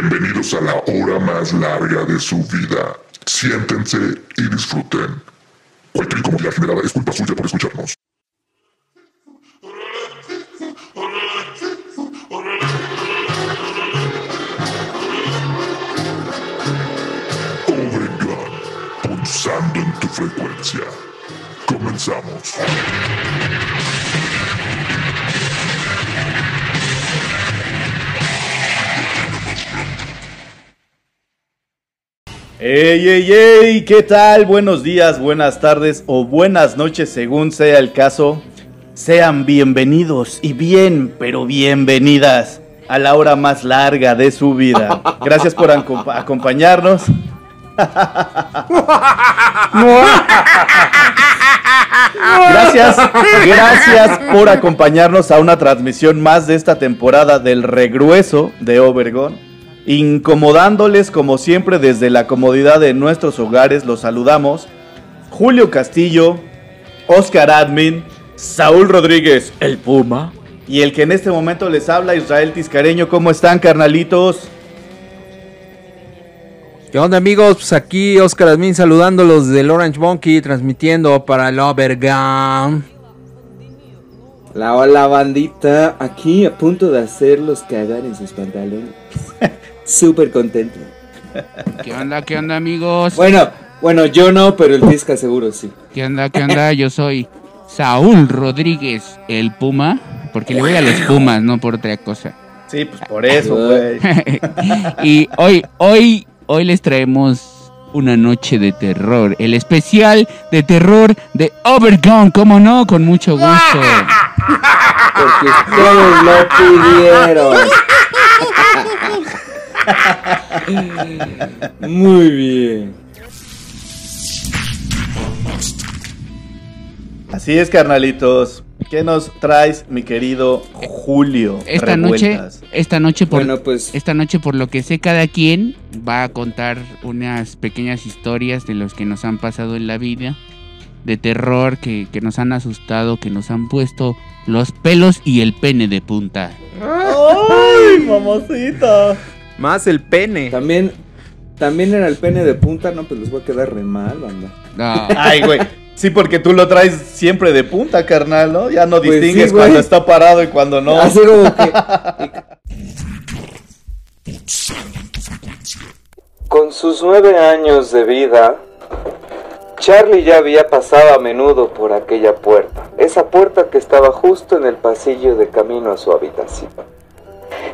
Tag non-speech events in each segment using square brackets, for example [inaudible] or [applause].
Bienvenidos a la hora más larga de su vida. Siéntense y disfruten. Cualquier incomodidad generada es culpa suya por escucharnos. Overgun, pulsando en tu frecuencia. Comenzamos. ¡Ey, ey, ey! ¿Qué tal? Buenos días, buenas tardes o buenas noches según sea el caso. Sean bienvenidos y bien, pero bienvenidas a la hora más larga de su vida. [laughs] Gracias por acompa- acompañarnos. Gracias, gracias por acompañarnos a una transmisión más de esta temporada del regrueso de Obergón. Incomodándoles como siempre desde la comodidad de nuestros hogares, los saludamos. Julio Castillo, Oscar Admin, Saúl Rodríguez, el Puma. Y el que en este momento les habla, Israel Tiscareño. ¿Cómo están, carnalitos? ¿Qué onda amigos? Pues aquí Oscar Admin saludándolos del Orange Monkey, transmitiendo para el Overgun. La hola bandita, aquí a punto de hacerlos cagar en sus pantalones. [laughs] Súper contento. [laughs] ¿Qué onda, qué onda, amigos? Bueno, bueno, yo no, pero el Tisca seguro sí. ¿Qué onda, qué onda? Yo soy Saúl Rodríguez, el Puma, porque le voy a los Pumas, no por otra cosa. Sí, pues por eso, güey. [laughs] y hoy, hoy, hoy les traemos una noche de terror, el especial de terror de Overgone, ¿cómo no? Con mucho gusto. Porque ustedes lo pidieron. [laughs] Muy bien. Así es, carnalitos. ¿Qué nos traes, mi querido Julio? Esta noche, esta noche por Bueno, pues Esta noche, por lo que sé, cada quien va a contar unas pequeñas historias de los que nos han pasado en la vida, de terror, que, que nos han asustado, que nos han puesto los pelos y el pene de punta. ¡Ay, mamacita! Más el pene. también, también era el pene de punta, no, pues les voy a quedar re mal, banda. Ah, [laughs] Ay, güey. Sí, porque tú lo traes siempre de punta, carnal, ¿no? Ya no Pues distingues cuando está parado y cuando no. Así como que. Con sus nueve años de vida, Charlie ya había pasado a menudo por aquella puerta, esa puerta que estaba justo en el pasillo de camino a su habitación.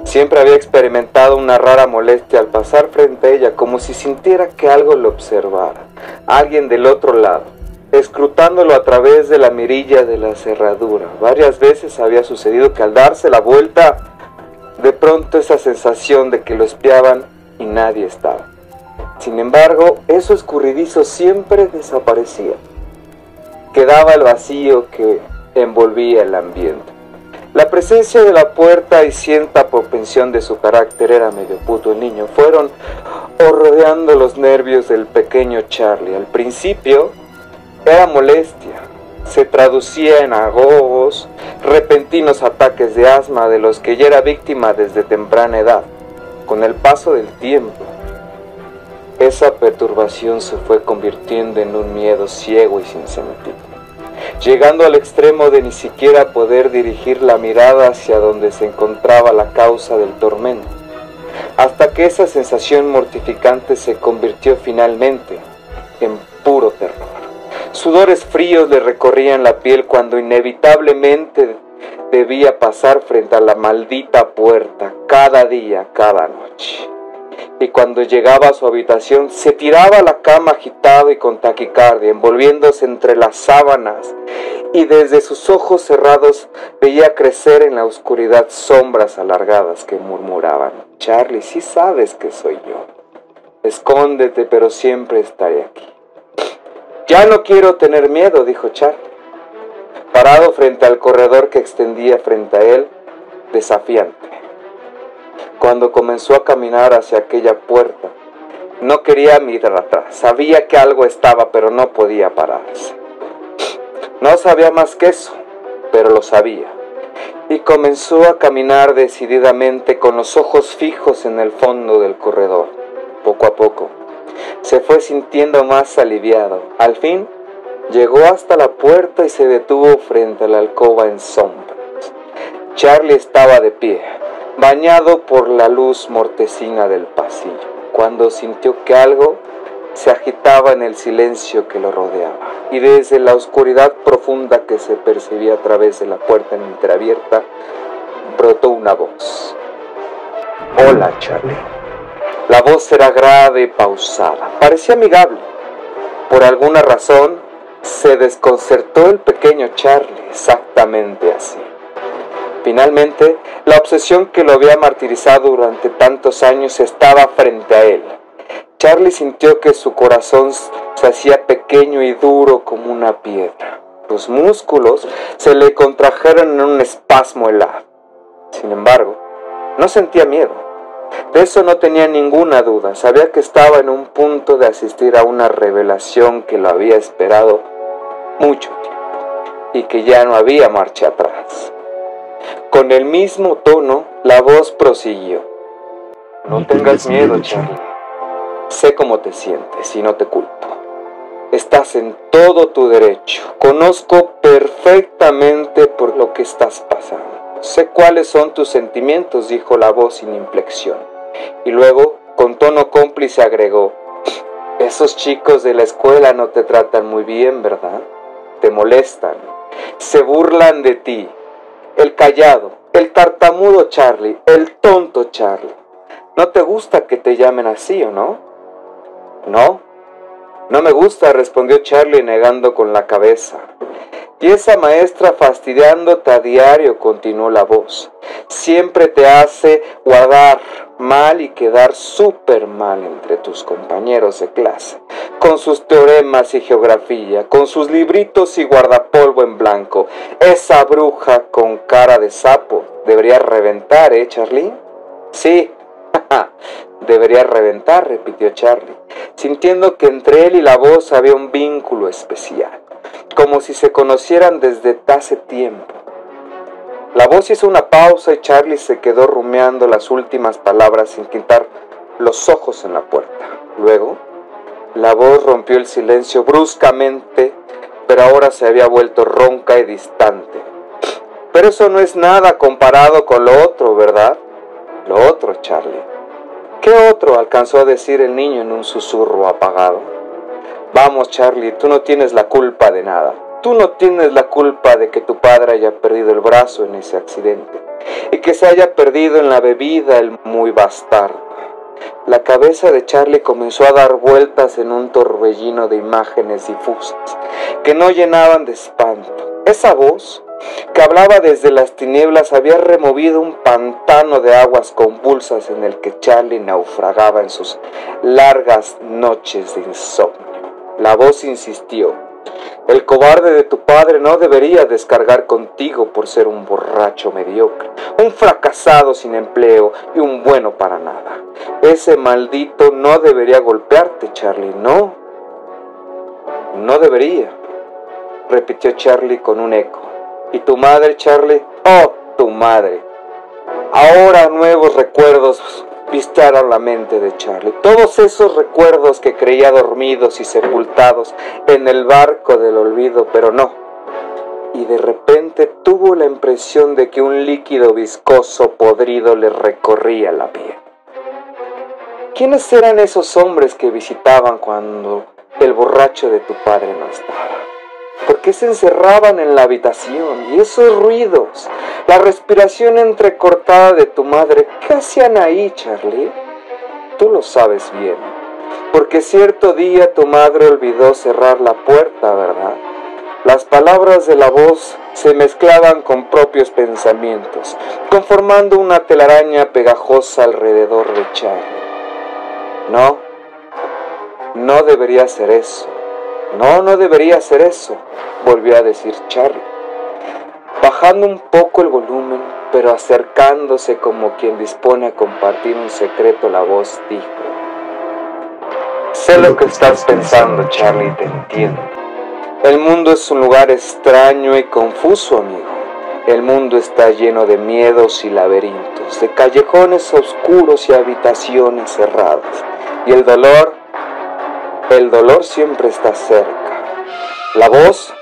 Siempre había experimentado una rara molestia al pasar frente a ella, como si sintiera que algo lo observara, alguien del otro lado, escrutándolo a través de la mirilla de la cerradura. Varias veces había sucedido que al darse la vuelta, de pronto esa sensación de que lo espiaban y nadie estaba. Sin embargo, eso escurridizo siempre desaparecía. Quedaba el vacío que envolvía el ambiente. La presencia de la puerta y cierta propensión de su carácter era medio puto el niño. Fueron rodeando los nervios del pequeño Charlie. Al principio era molestia. Se traducía en agogos, repentinos ataques de asma de los que ya era víctima desde temprana edad. Con el paso del tiempo, esa perturbación se fue convirtiendo en un miedo ciego y sin sentido, llegando al extremo de ni siquiera poder dirigir la mirada hacia donde se encontraba la causa del tormento, hasta que esa sensación mortificante se convirtió finalmente en puro terror. Sudores fríos le recorrían la piel cuando inevitablemente debía pasar frente a la maldita puerta cada día, cada noche y cuando llegaba a su habitación se tiraba a la cama agitado y con taquicardia, envolviéndose entre las sábanas, y desde sus ojos cerrados veía crecer en la oscuridad sombras alargadas que murmuraban, Charlie, sí sabes que soy yo. Escóndete, pero siempre estaré aquí. Ya no quiero tener miedo, dijo Charlie, parado frente al corredor que extendía frente a él, desafiante cuando comenzó a caminar hacia aquella puerta. No quería mirar atrás, sabía que algo estaba, pero no podía pararse. No sabía más que eso, pero lo sabía. y comenzó a caminar decididamente con los ojos fijos en el fondo del corredor. Poco a poco, se fue sintiendo más aliviado. Al fin, llegó hasta la puerta y se detuvo frente a la alcoba en sombras. Charlie estaba de pie, bañado por la luz mortecina del pasillo, cuando sintió que algo se agitaba en el silencio que lo rodeaba, y desde la oscuridad profunda que se percibía a través de la puerta entreabierta, brotó una voz. Hola, Charlie. La voz era grave y pausada, parecía amigable. Por alguna razón, se desconcertó el pequeño Charlie, exactamente así. Finalmente, la obsesión que lo había martirizado durante tantos años estaba frente a él Charlie sintió que su corazón se hacía pequeño y duro como una piedra. Los músculos se le contrajeron en un espasmo helado. Sin embargo, no sentía miedo. De eso no tenía ninguna duda. Sabía que estaba en un punto de asistir a una revelación que lo había esperado mucho tiempo y que ya no había marcha atrás. Con el mismo tono, la voz prosiguió. No tengas miedo, Charlie. Sé cómo te sientes y no te culpo. Estás en todo tu derecho. Conozco perfectamente por lo que estás pasando. Sé cuáles son tus sentimientos, dijo la voz sin inflexión. Y luego, con tono cómplice, agregó, esos chicos de la escuela no te tratan muy bien, ¿verdad? Te molestan, se burlan de ti. El callado, el tartamudo Charlie, el tonto Charlie. ¿No te gusta que te llamen así o no? No, no me gusta, respondió Charlie negando con la cabeza. Y esa maestra fastidiándote a diario, continuó la voz, siempre te hace guardar mal y quedar súper mal entre tus compañeros de clase, con sus teoremas y geografía, con sus libritos y guardapolvo en blanco. Esa bruja con cara de sapo debería reventar, ¿eh, Charlie? Sí, [laughs] debería reventar, repitió Charlie sintiendo que entre él y la voz había un vínculo especial, como si se conocieran desde hace tiempo. La voz hizo una pausa y Charlie se quedó rumeando las últimas palabras sin quitar los ojos en la puerta. Luego, la voz rompió el silencio bruscamente, pero ahora se había vuelto ronca y distante. Pero eso no es nada comparado con lo otro, ¿verdad? Lo otro, Charlie. ¿Qué otro? alcanzó a decir el niño en un susurro apagado. Vamos, Charlie, tú no tienes la culpa de nada. Tú no tienes la culpa de que tu padre haya perdido el brazo en ese accidente y que se haya perdido en la bebida el muy bastardo. La cabeza de Charlie comenzó a dar vueltas en un torbellino de imágenes difusas que no llenaban de espanto. Esa voz que hablaba desde las tinieblas, había removido un pantano de aguas convulsas en el que Charlie naufragaba en sus largas noches de insomnio. La voz insistió, el cobarde de tu padre no debería descargar contigo por ser un borracho mediocre, un fracasado sin empleo y un bueno para nada. Ese maldito no debería golpearte, Charlie, no. No debería, repitió Charlie con un eco. ¿Y tu madre, Charlie? Oh, tu madre. Ahora nuevos recuerdos vistaron la mente de Charlie. Todos esos recuerdos que creía dormidos y sepultados en el barco del olvido, pero no. Y de repente tuvo la impresión de que un líquido viscoso podrido le recorría la piel. ¿Quiénes eran esos hombres que visitaban cuando el borracho de tu padre no estaba? ¿Por qué se encerraban en la habitación? Y esos ruidos, la respiración entrecortada de tu madre, ¿qué hacían ahí, Charlie? Tú lo sabes bien, porque cierto día tu madre olvidó cerrar la puerta, ¿verdad? Las palabras de la voz se mezclaban con propios pensamientos, conformando una telaraña pegajosa alrededor de Charlie. No, no debería ser eso. No, no debería hacer eso, volvió a decir Charlie, bajando un poco el volumen, pero acercándose como quien dispone a compartir un secreto, la voz dijo, Sé lo que estás pensando, Charlie, te entiendo. El mundo es un lugar extraño y confuso, amigo. El mundo está lleno de miedos y laberintos, de callejones oscuros y habitaciones cerradas. Y el dolor, el dolor siempre está cerca. La voz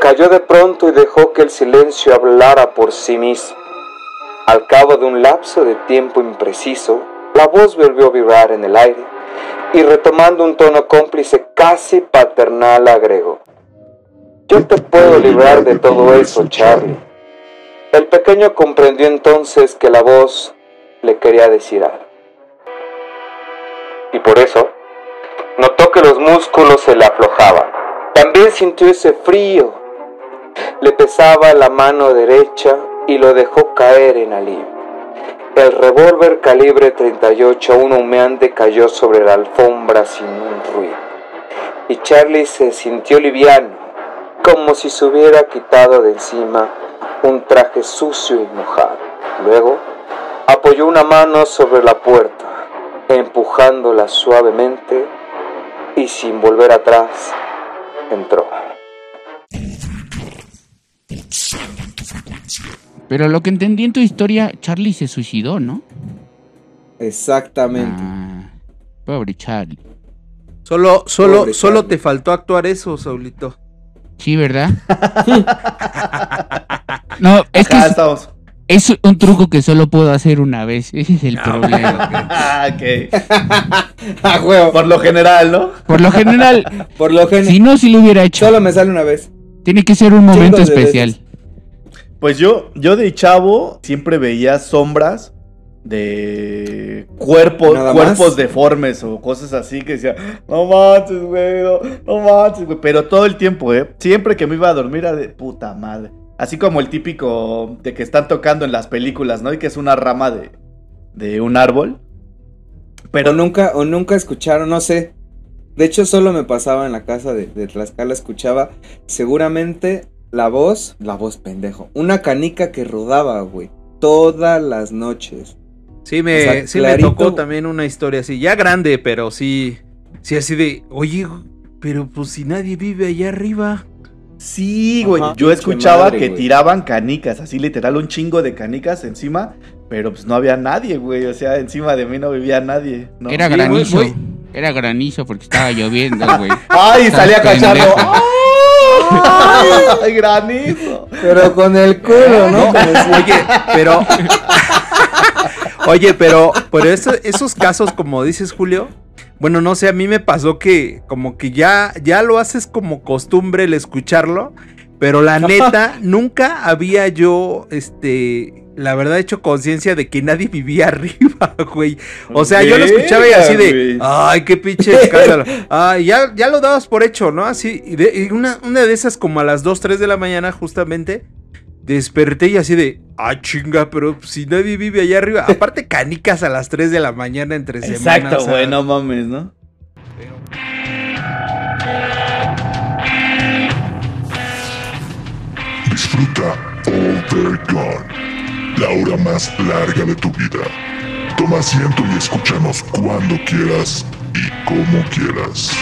cayó de pronto y dejó que el silencio hablara por sí mismo. Al cabo de un lapso de tiempo impreciso, la voz volvió a vibrar en el aire y retomando un tono cómplice casi paternal agregó. Yo te puedo librar de todo eso, Charlie. El pequeño comprendió entonces que la voz le quería decir algo. Y por eso, notó que los músculos se le aflojaban. También sintió ese frío. Le pesaba la mano derecha y lo dejó caer en alivio. El revólver calibre 38 aún humeante cayó sobre la alfombra sin un ruido. Y Charlie se sintió liviano, como si se hubiera quitado de encima un traje sucio y mojado. Luego apoyó una mano sobre la puerta, empujándola suavemente y sin volver atrás entró. Pero lo que entendí en tu historia, Charlie se suicidó, ¿no? Exactamente. Ah, pobre Charlie. Solo, solo, Pobre solo Charlie. te faltó actuar eso, Saulito. Sí, ¿verdad? [laughs] no, es Acá es, estamos. Es un truco que solo puedo hacer una vez. Ese es el problema. Ah, ok. [laughs] Ah, huevo. Por lo general, ¿no? Por lo general, [laughs] Por lo general. si no, si lo hubiera hecho. Solo me sale una vez. Tiene que ser un momento Chingos especial. Pues yo, yo de chavo siempre veía sombras de cuerpos, ¿Nada cuerpos deformes o cosas así que decía, no manches, güey, no, no manches, güey. Pero todo el tiempo, ¿eh? Siempre que me iba a dormir era de puta madre. Así como el típico de que están tocando en las películas, ¿no? Y que es una rama de, de un árbol. Pero nunca, o nunca escucharon, no sé. De hecho, solo me pasaba en la casa de, de Tlaxcala, escuchaba seguramente la voz, la voz pendejo, una canica que rodaba, güey, todas las noches. Sí, me, O sea, sí me tocó también una historia así, ya grande, pero sí, sí así de, oye, pero pues si nadie vive allá arriba. Sí, güey. Ajá, Yo escuchaba madre, que güey. tiraban canicas, así literal, un chingo de canicas encima. Pero pues no había nadie, güey. O sea, encima de mí no vivía nadie. ¿no? Era Sí, granizo. muy- Era granizo porque estaba lloviendo, [laughs] güey. ¡Ay! Salía pendejo. [laughs] ¡Ay! ¡Granizo! Pero con el culo, ¿no? No, oye, pero. [laughs] oye, pero, pero eso- esos casos, como dices, Julio. Bueno, no sé, a mí me pasó que como que ya, ya lo haces como costumbre el escucharlo. Pero la [laughs] neta, nunca había yo, este, la verdad, hecho conciencia de que nadie [laughs] vivía arriba, güey. O sea, yo lo escuchaba y así de, ay, qué pinche escándalo. [laughs] Ay, ya, ya lo dabas por hecho, ¿no? Así, y, de- y una, una de esas como a las 2, 3 de la mañana, justamente, desperté y así de, ah, chinga, pero si nadie vive allá arriba. Aparte, canicas a las 3 de la mañana entre semanas. Exacto, o sea, güey. No mames, ¿no? Disfruta Overgone, la hora más larga de tu vida. Toma asiento y escúchanos cuando quieras y como quieras.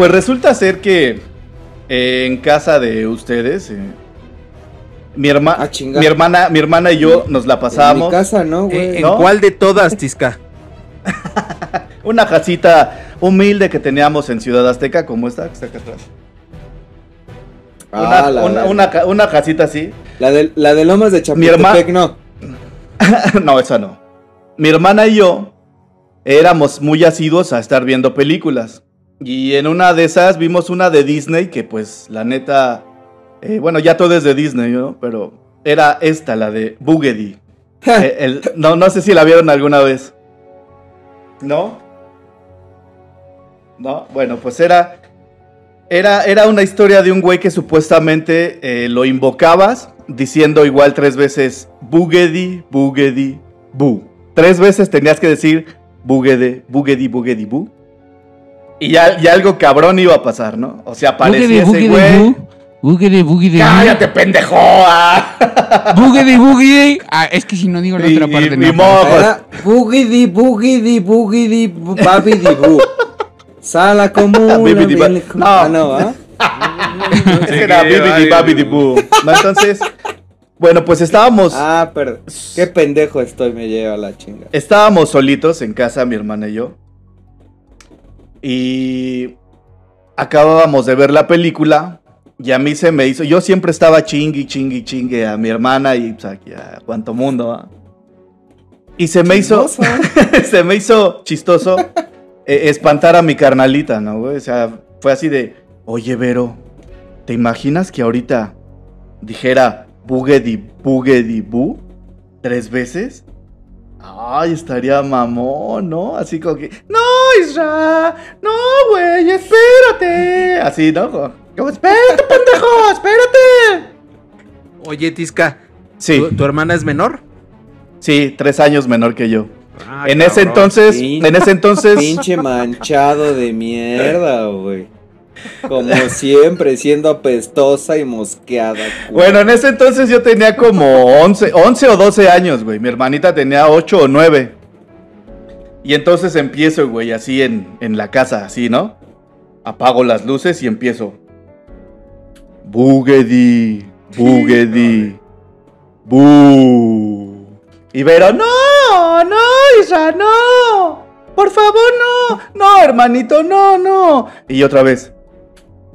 Pues resulta ser que eh, en casa de ustedes, eh, mi, herma- Ah, mi hermana, mi hermana y yo nos la En mi pasábamos. casa, ¿no, ¿En, güey? en ¿No? cuál de todas, Tisca? [laughs] Una casita humilde que teníamos en Ciudad Azteca, como esta que está acá atrás. Una, Ah, la, una, casita así. la de, la de Lomas de Mi herma- Chapultepec, no. [laughs] no, esa no. Mi hermana y yo éramos muy asiduos a estar viendo películas. Y en una de esas vimos una de Disney que pues la neta... eh, bueno, ya todo es de Disney, ¿no? Pero era esta, la de Boogedy. [laughs] Eh, no, no sé si la vieron alguna vez. ¿No? No, bueno, pues era... Era, era una historia de un güey que supuestamente eh, lo invocabas diciendo igual tres veces Boogedy, Boogedy, Boo. Tres veces tenías que decir Boogedy, Boogedy, Boogedy, Boo. Y ya, ya algo cabrón iba a pasar, ¿no? O sea, aparecía ese güey. bu. Bugue de bugue de bu. ¡Cállate, pendejo! ah! [laughs] Bugue de bugue de. Ah, es que si no digo la Y- otra parte, y- no. Era bugidi, bugidi, bugidi, bu- babidi, bu. Sala común. [laughs] No. Ah, no, ¿ah? Ese era Bibidi Babidi. No, entonces, bueno, pues estábamos, Ah, pero qué pendejo estoy, me lleva la chinga. estábamos solitos en casa, mi hermana y yo. Y acabábamos de ver la película. Y a mí se me hizo. Yo siempre estaba chingui, chingui, chingue a mi hermana y pues, aquí a cuanto mundo. Y se me hizo. [laughs] se me hizo chistoso eh, espantar a mi carnalita, ¿no, güey? O sea, fue así de. Oye, Vero, ¿te imaginas que ahorita dijera Bugedi, Bugedi, Bu tres veces? Ay, estaría mamón, ¿no? Así como que, no, Isra, no, güey, espérate. Así, ¿no? Como, espérate, pendejo, espérate. Oye, Tisca, Sí, ¿tu, tu hermana es menor? sí, tres años menor que yo. Ah, en ese entonces, en ese entonces, Pinche manchado de mierda, güey. Como siempre, siendo apestosa y mosqueada. güey. bueno, en ese entonces yo tenía como 11, 11 o 12 años, güey. Mi hermanita tenía 8 o 9. Y entonces empiezo, güey, así en, en la casa, así, ¿no? Apago las luces y empiezo. Bugedi, bugedi, bu. Y Vero, no, no, Isra, no. Por favor, no. No, hermanito, no, no. Y otra vez.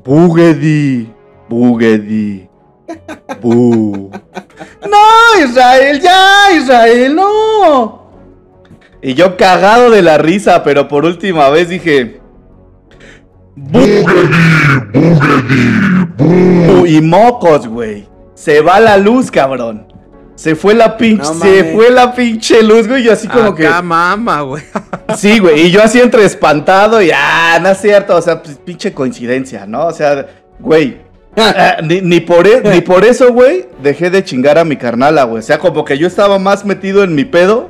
Bugedi, bugedi, bu. No, Israel, ya, Israel, no. Y yo cagado de la risa, pero por última vez dije. Bu- Y mocos, güey. Se va la luz, cabrón. Se fue la pinche, No se fue la pinche luz, güey. Yo así como que. Acá mama, güey. [laughs] Sí, güey, y yo así entre espantado y ah, no es cierto, o sea, pues, pinche coincidencia, ¿no? O sea, güey, [laughs] ah, ni, ni por e- ni por eso, güey, dejé de chingar a mi carnala, güey. O sea, como que yo estaba más metido en mi pedo.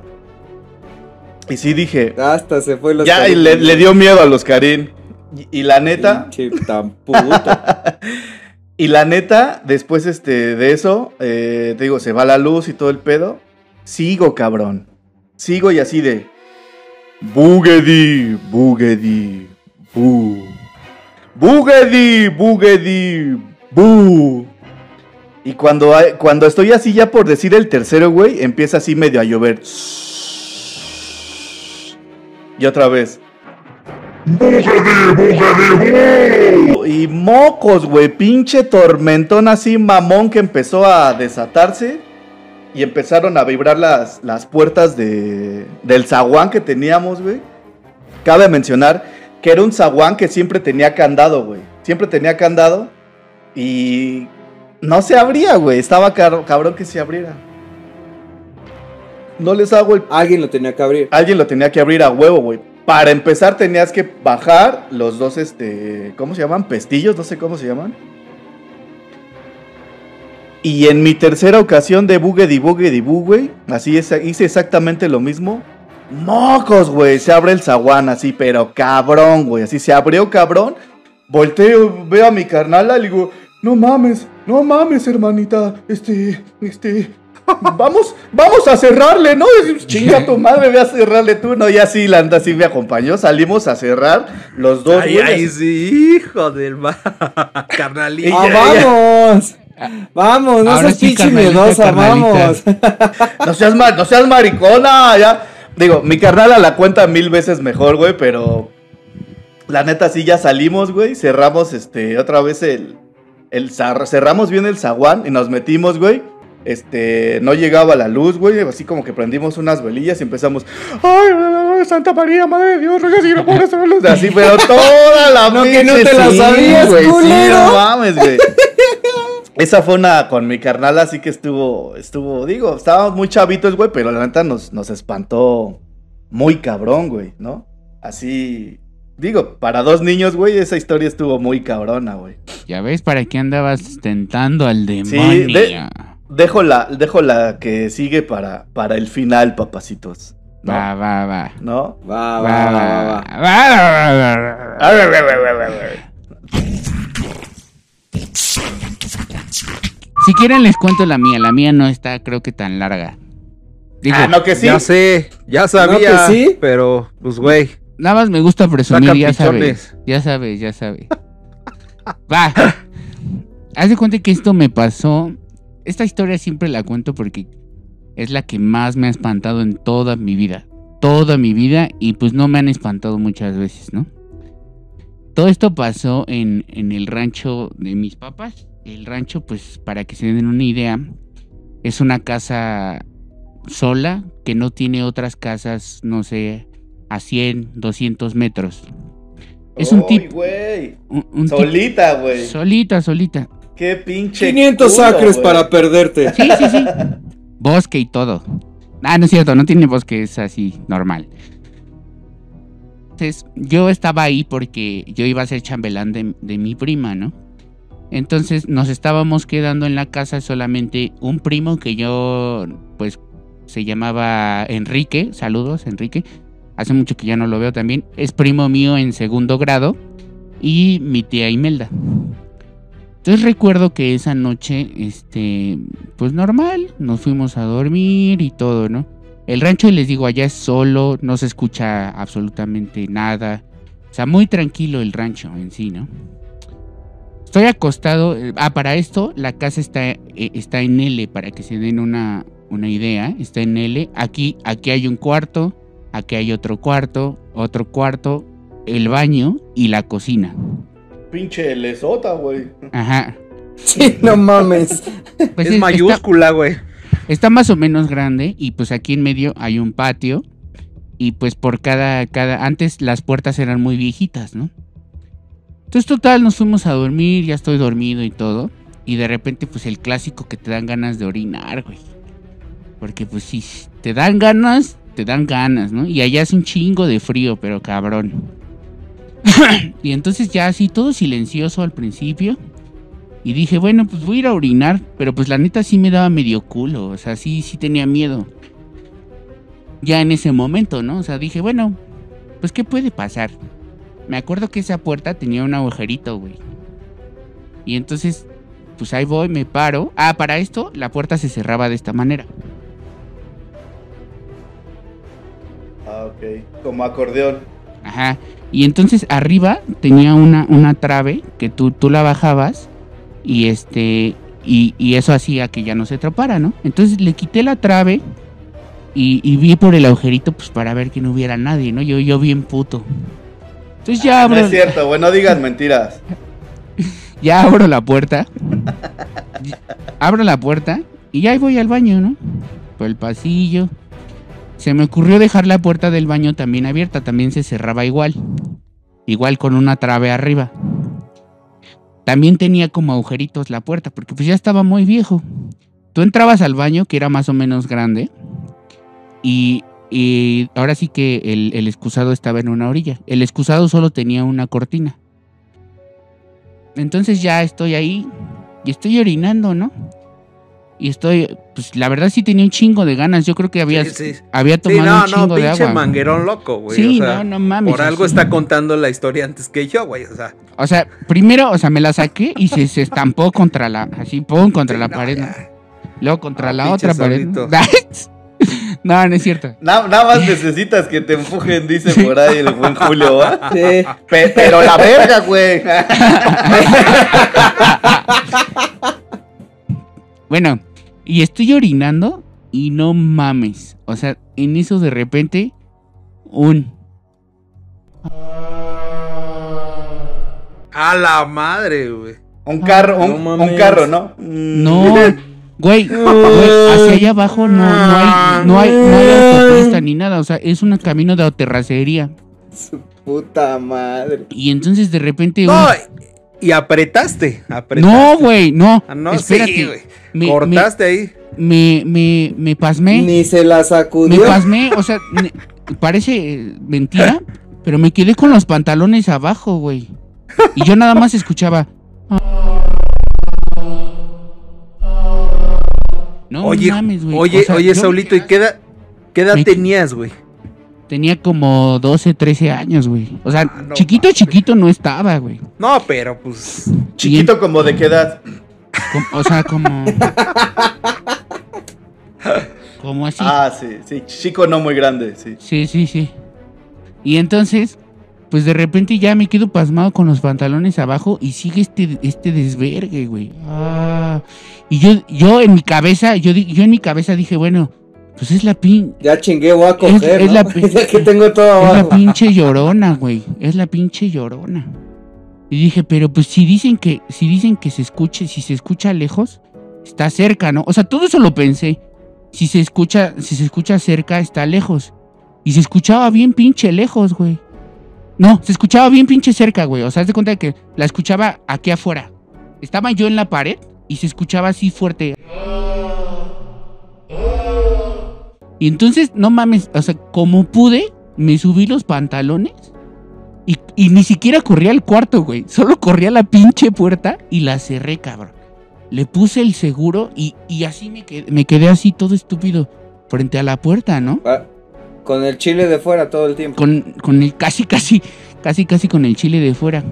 Y sí dije, Hasta se fue los ya, y le, le dio miedo a los Karim. Y, y la neta, Pinche tan puto. [laughs] y la neta, después este, de eso, eh, te digo, se va la luz y todo el pedo. Sigo, cabrón. Sigo y así de. Bugedi, bugedi, bu. Bugedi, bugedi, bu. Y cuando, cuando estoy así ya por decir el tercero, güey, empieza así medio a llover. Y otra vez. Y mocos, güey, pinche tormentón así mamón que empezó a desatarse y empezaron a vibrar las, las puertas de, del zaguán que teníamos, güey. Cabe mencionar que era un zaguán que siempre tenía candado, güey. Siempre tenía candado y no se abría, güey. Estaba cabrón que se abriera. No les hago el Alguien lo tenía que abrir. Alguien lo tenía que abrir a huevo, güey. Para empezar tenías que bajar los dos, este, ¿cómo se llaman? Pestillos, no sé cómo se llaman. Y en mi tercera ocasión de Bugedi Bugedi Bu, güey, así es, hice exactamente lo mismo. Mocos, güey, se abre el zaguán así, pero cabrón, güey, así se abrió cabrón. Volteo, veo a mi carnala, le digo, no mames, no mames, hermanita, este, este, [laughs] vamos, vamos a cerrarle, ¿no? Chinga tu madre, ve a cerrarle tú, ¿no? Y así la anda, así me acompañó, salimos a cerrar los dos, Ay, güey, ay, sí, hijo del ma. [laughs] Carnalito. ¡Ah, vamos! Vamos, no Ahora seas sí, pinche miedosa, vamos. [laughs] No seas, no seas maricona, ya. Digo, mi carnal la cuenta mil veces mejor, güey, pero la neta sí ya salimos, güey. Cerramos este otra vez el, el cerramos bien el zaguán y nos metimos, güey. Este, no llegaba la luz, güey, así como que prendimos unas velillas y empezamos, ay, Santa María, Madre de Dios, ruega si no pongas la luz, así, pero [laughs] toda la No, que no te la sí, sabías, güey, sí, no mames, güey. [laughs] Esa fue una con mi carnal, así que estuvo, estuvo, digo, estábamos muy chavitos, güey, pero la neta nos, nos espantó muy cabrón, güey, ¿no? Así, digo, para dos niños, güey, esa historia estuvo muy cabrona, güey. Ya ves para qué andabas tentando al demonio. de- Dejo la, dejo la que sigue para, para el final, papacitos. ¿no? Va, va, va. ¿No? Va, Va, va, va, va, va, va. va, va, va. Si quieren les cuento la mía. La mía no está, creo que tan larga. Digo, Ah, no que sí. Ya sé, ya sabía, que sí. pero pues güey. nada más me gusta presumir, Saca ya sabes. Ya sabes, ya sabes. Va. Haz de cuenta que esto me pasó. Esta historia siempre la cuento porque es la que más me ha espantado en toda mi vida. Toda mi vida. Y pues no me han espantado muchas veces, ¿no? Todo esto pasó en, en el rancho de mis papás. El rancho, pues para que se den una idea, es una casa sola que no tiene otras casas, no sé, a 100, 200 metros. Es un tipo... un- Solita, güey. Solita, solita. Qué pinche. 500 culo, acres para perderte. Sí, sí, sí. Bosque y todo. Ah, no es cierto, no tiene bosque, es así, normal. Entonces, yo estaba ahí porque yo iba a ser chambelán de, de mi prima, ¿no? Entonces nos estábamos quedando en la casa solamente un primo que yo, pues, se llamaba Enrique. Saludos, Enrique. Hace mucho que ya no lo veo también. Es primo mío en segundo grado. Y mi tía Imelda. Entonces recuerdo que esa noche, este, pues normal, nos fuimos a dormir y todo, ¿no? El rancho, les digo, allá es solo, no se escucha absolutamente nada. O sea, muy tranquilo el rancho en sí, ¿no? Estoy acostado. eh, Ah, para esto, la casa está, eh, está en L, para que se den una, una idea. Está en L. Aquí, aquí hay un cuarto, aquí hay otro cuarto, otro cuarto, el baño y la cocina. Pinche lesota, güey. Ajá. Sí, no mames. [laughs] Pues es mayúscula, güey. Está más o menos grande y pues aquí en medio hay un patio y pues por cada, cada, antes las puertas eran muy viejitas, ¿no? Entonces total, nos fuimos a dormir, ya estoy dormido y todo y de repente pues el clásico que te dan ganas de orinar, güey. Porque pues sí, te dan ganas, te dan ganas, ¿no? Y allá hace un chingo de frío, pero cabrón. [coughs] y entonces ya así todo silencioso al principio. Y dije, bueno, pues voy a ir a orinar. Pero pues la neta sí me daba medio culo. O sea, sí, sí tenía miedo. Ya en ese momento, ¿no? O sea, dije, bueno, pues ¿qué puede pasar? Me acuerdo que esa puerta tenía un agujerito, güey. Y entonces, pues ahí voy, me paro. Ah, para esto, la puerta se cerraba de esta manera. Ah, ok. Como acordeón. Ajá. Y entonces arriba tenía una, una trave que tú, tú la bajabas y este y, y eso hacía que ya no se atrapara, ¿no? Entonces le quité la trave y, y vi por el agujerito pues para ver que no hubiera nadie, ¿no? Yo, yo bien puto. Entonces ya No abro, es cierto, güey. No digas mentiras. [laughs] ya abro la puerta. [laughs] abro la puerta y ya ahí voy al baño, ¿no? Por el pasillo. Se me ocurrió dejar la puerta del baño también abierta, también se cerraba igual. Igual con una trave arriba. También tenía como agujeritos la puerta, porque pues ya estaba muy viejo. Tú entrabas al baño, que era más o menos grande, y, y ahora sí que el, el excusado estaba en una orilla. El excusado solo tenía una cortina. Entonces ya estoy ahí y estoy orinando, ¿no? Y estoy, pues la verdad sí tenía un chingo de ganas. Yo creo que había, Sí, sí. había Sí, tomado no, un chingo no, de pinche agua. manguerón loco, güey. Sí, o sea, no, no mames. Por algo está contando la historia antes que yo, güey. O sea, O sea, primero, o sea, me la saqué y se, se estampó contra la, así, pum, contra sí, la no, pared. Luego contra Ah, la otra pared. [laughs] no, no es cierto. Na- nada más necesitas que te empujen, dice por ahí el buen Julio. ¿va? Sí. Pe- pero la verga, güey. [laughs] Bueno, y estoy orinando y no mames. O sea, en eso de repente, un. A la madre, güey. Un carro, un, No un carro, ¿no? No, [laughs] güey, güey, hacia allá abajo no, no hay, no hay, no hay autopista ni nada. O sea, es un camino de terracería. Su puta madre. Y entonces de repente. un- y apretaste. apretaste. no, güey, no. Ah, no, espérate. sí, güey. me, Cortaste ahí. me, me, me pasmé. Ni se la Me sacudió. pasmé, o sea, [laughs] ne- parece eh, mentira, pero me quedé con los pantalones abajo, güey. Y yo nada más escuchaba. No oye, mames, güey. oye, O sea, oye, yo Saulito, ¿y qué edad, qué edad Me- tenías, güey? Tenía como 12, 13 años, güey. O sea, Ah, no chiquito, chiquito no estaba, güey. No, pero pues. Chiquito como de qué edad. O sea, como. Como así. Ah, sí, sí. Chico no muy grande, sí. Sí, sí, sí. Y entonces, pues de repente ya me quedo pasmado con los pantalones abajo y sigue este, este desvergue, güey. Ah. Y yo, yo en mi cabeza, yo, yo en mi cabeza dije, bueno, pues es la pin, Ya chingué, voy a coger. es ¿no? la- [laughs] ya que tengo todo es la abajo. pinche llorona, güey. Es la pinche llorona. Y dije, pero pues si dicen que, si dicen que se escuche, si se escucha lejos, está cerca, ¿no? O sea, todo eso lo pensé. Si se escucha, si se escucha cerca, está lejos. Y se escuchaba bien pinche lejos, güey. No, se escuchaba bien pinche cerca, güey. O sea, haz de cuenta de que la escuchaba aquí afuera. Estaba yo en la pared y se escuchaba así fuerte. Y entonces, no mames, o sea, como pude, me subí los pantalones y, y ni siquiera corrí al cuarto, güey. Solo corrí a la pinche puerta y la cerré, cabrón. Le puse el seguro y, y así me quedé, me quedé así todo estúpido frente a la puerta, ¿no? Ah, Con el chile de fuera todo el tiempo. Con, con el casi, casi, casi, casi con el chile de fuera.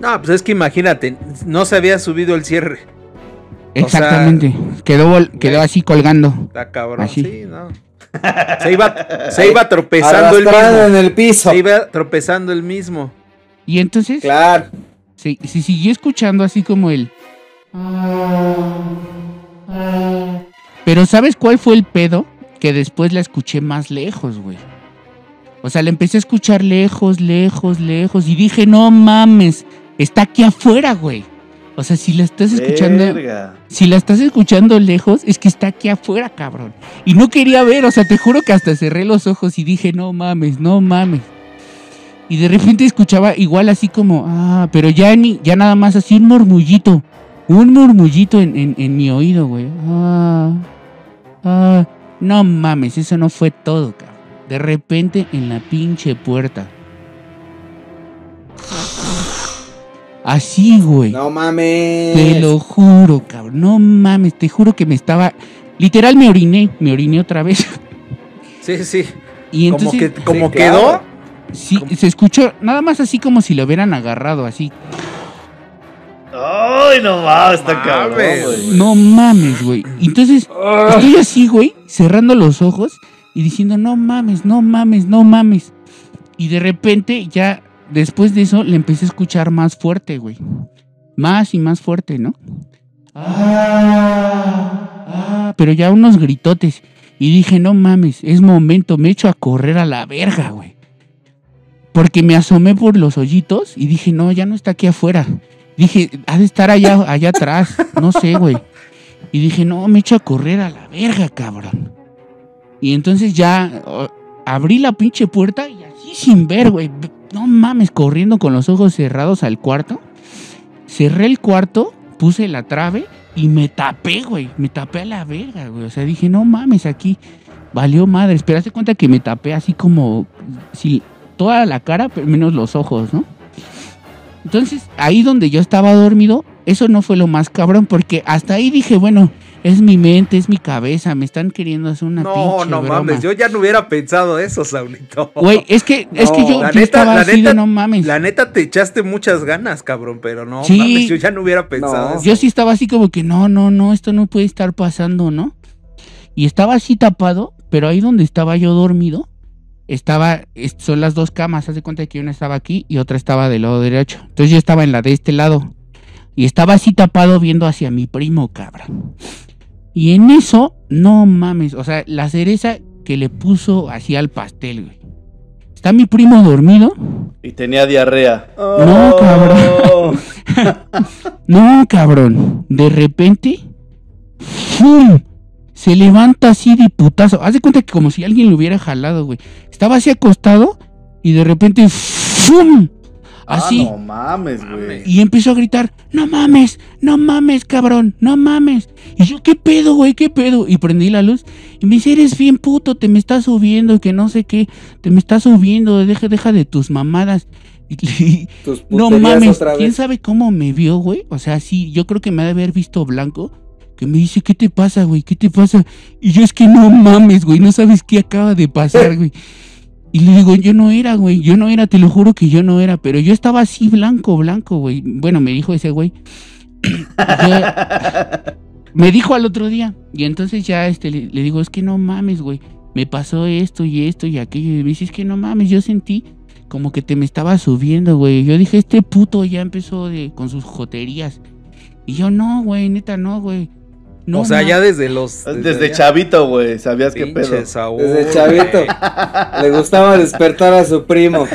No, pues es que imagínate, no se había subido el cierre. O sea, Exactamente. quedó, quedó así colgando. Está cabrón, Así. sí, no. Se iba, se iba tropezando el mismo. en el piso. Se iba tropezando el mismo. Y entonces Claro. se, se siguió escuchando así como el... Pero ¿sabes cuál fue el pedo? Que después la escuché más lejos, güey. O sea, la empecé a escuchar lejos, lejos, lejos. Y dije, no mames, está aquí afuera, güey. O sea, si la estás escuchando... Verga. Si la estás escuchando lejos, es que está aquí afuera, cabrón. Y no quería ver, o sea, te juro que hasta cerré los ojos y dije, no mames, no mames. Y de repente escuchaba igual así como, ah, pero ya, ni, ya nada más así un murmullito. Un murmullito en, en- en mi oído, güey. Ah, ah, no mames, eso no fue todo, cabrón. De repente en la pinche puerta. Así, güey. No mames. Te lo juro, cabrón. No mames, te juro que me estaba. Literal me oriné, me oriné otra vez. Sí, sí. Y Como, entonces que, como Sí, quedó. claro. sí, se escuchó nada más así como si lo hubieran agarrado así. Ay, no mames, está cabrón, güey. No mames, güey. Entonces estoy así, güey, cerrando los ojos y diciendo, no mames, no mames, no mames. Y de repente ya después de eso le empecé a escuchar más fuerte, güey. Más y más fuerte, ¿no? Ah, ah, pero ya unos gritotes. Y dije, no mames, es momento, me echo a correr a la verga, güey. Porque me asomé por los hoyitos y dije, no, ya no está aquí afuera. Dije, ha de estar allá, allá atrás, no sé, güey. Y dije, no, me echo a correr a la verga, cabrón. Y entonces ya abrí la pinche puerta y así sin ver, güey. No mames, corriendo con los ojos cerrados al cuarto. Cerré el cuarto, puse la trave y me tapé, güey. Me tapé a la verga, güey. O sea, dije, no mames, aquí valió madre. Esperaste cuenta que me tapé así como si toda la cara, pero menos los ojos, ¿no? Entonces, ahí donde yo estaba dormido, eso no fue lo más cabrón, porque hasta ahí dije, bueno, es mi mente, es mi cabeza, me están queriendo hacer una No, pinche no broma. mames. Yo ya no hubiera pensado eso, Saulito. Güey, es que, es que No, yo, la yo neta- estaba la así de neta- no mames. La neta te echaste muchas ganas, cabrón, pero no Sí. mames, yo ya no hubiera pensado No. eso. Yo sí estaba así como que no, no, no, esto no puede estar pasando, ¿no? Y estaba así tapado, pero ahí donde estaba yo dormido, estaba, es- son las dos camas, haz de cuenta que una estaba aquí y otra estaba del lado derecho. Entonces yo estaba en la de este lado. Y estaba así tapado viendo hacia mi primo, cabrón. Y en eso, no mames, o sea, la cereza que le puso así al pastel, güey. Está mi primo dormido. Y tenía diarrea. No, cabrón. [laughs] No, cabrón. De repente, ¡fum! Se levanta así de putazo. Haz de cuenta que como si alguien lo hubiera jalado, güey. Estaba así acostado y de repente, ¡fum! Así. Ah, no mames, güey. Y empezó a gritar, no mames, no mames, cabrón, no mames. Y yo, ¿qué pedo, güey? ¿Qué pedo? Y prendí la luz y me dice, eres bien puto, te me estás subiendo, que no sé qué, te me estás subiendo, deja, deja de tus mamadas. Y, Tus no mames, otra ¿quién sabe cómo me vio, güey? O sea, sí, yo creo que me ha de haber visto blanco. Que me dice, ¿qué te pasa, güey? ¿Qué te pasa? Y yo es que no mames, güey, no sabes qué acaba de pasar, [laughs] güey. Y le digo, yo no era, güey, yo no era, te lo juro que yo no era, pero yo estaba así blanco, blanco, güey. Bueno, me dijo ese güey. [laughs] Me dijo al otro día. Y entonces ya este, le, le digo, es que no mames, güey. Me pasó esto y esto y aquello. Y me dice, es que no mames, yo sentí como que te me estaba subiendo, güey. Yo dije, este puto ya empezó de, con sus joterías. Y yo, no, güey, neta, no, güey. No, o sea, ya desde los. Desde chavito, güey, sabías qué pedo. Saúl, Desde chavito. [laughs] Le gustaba despertar a su primo.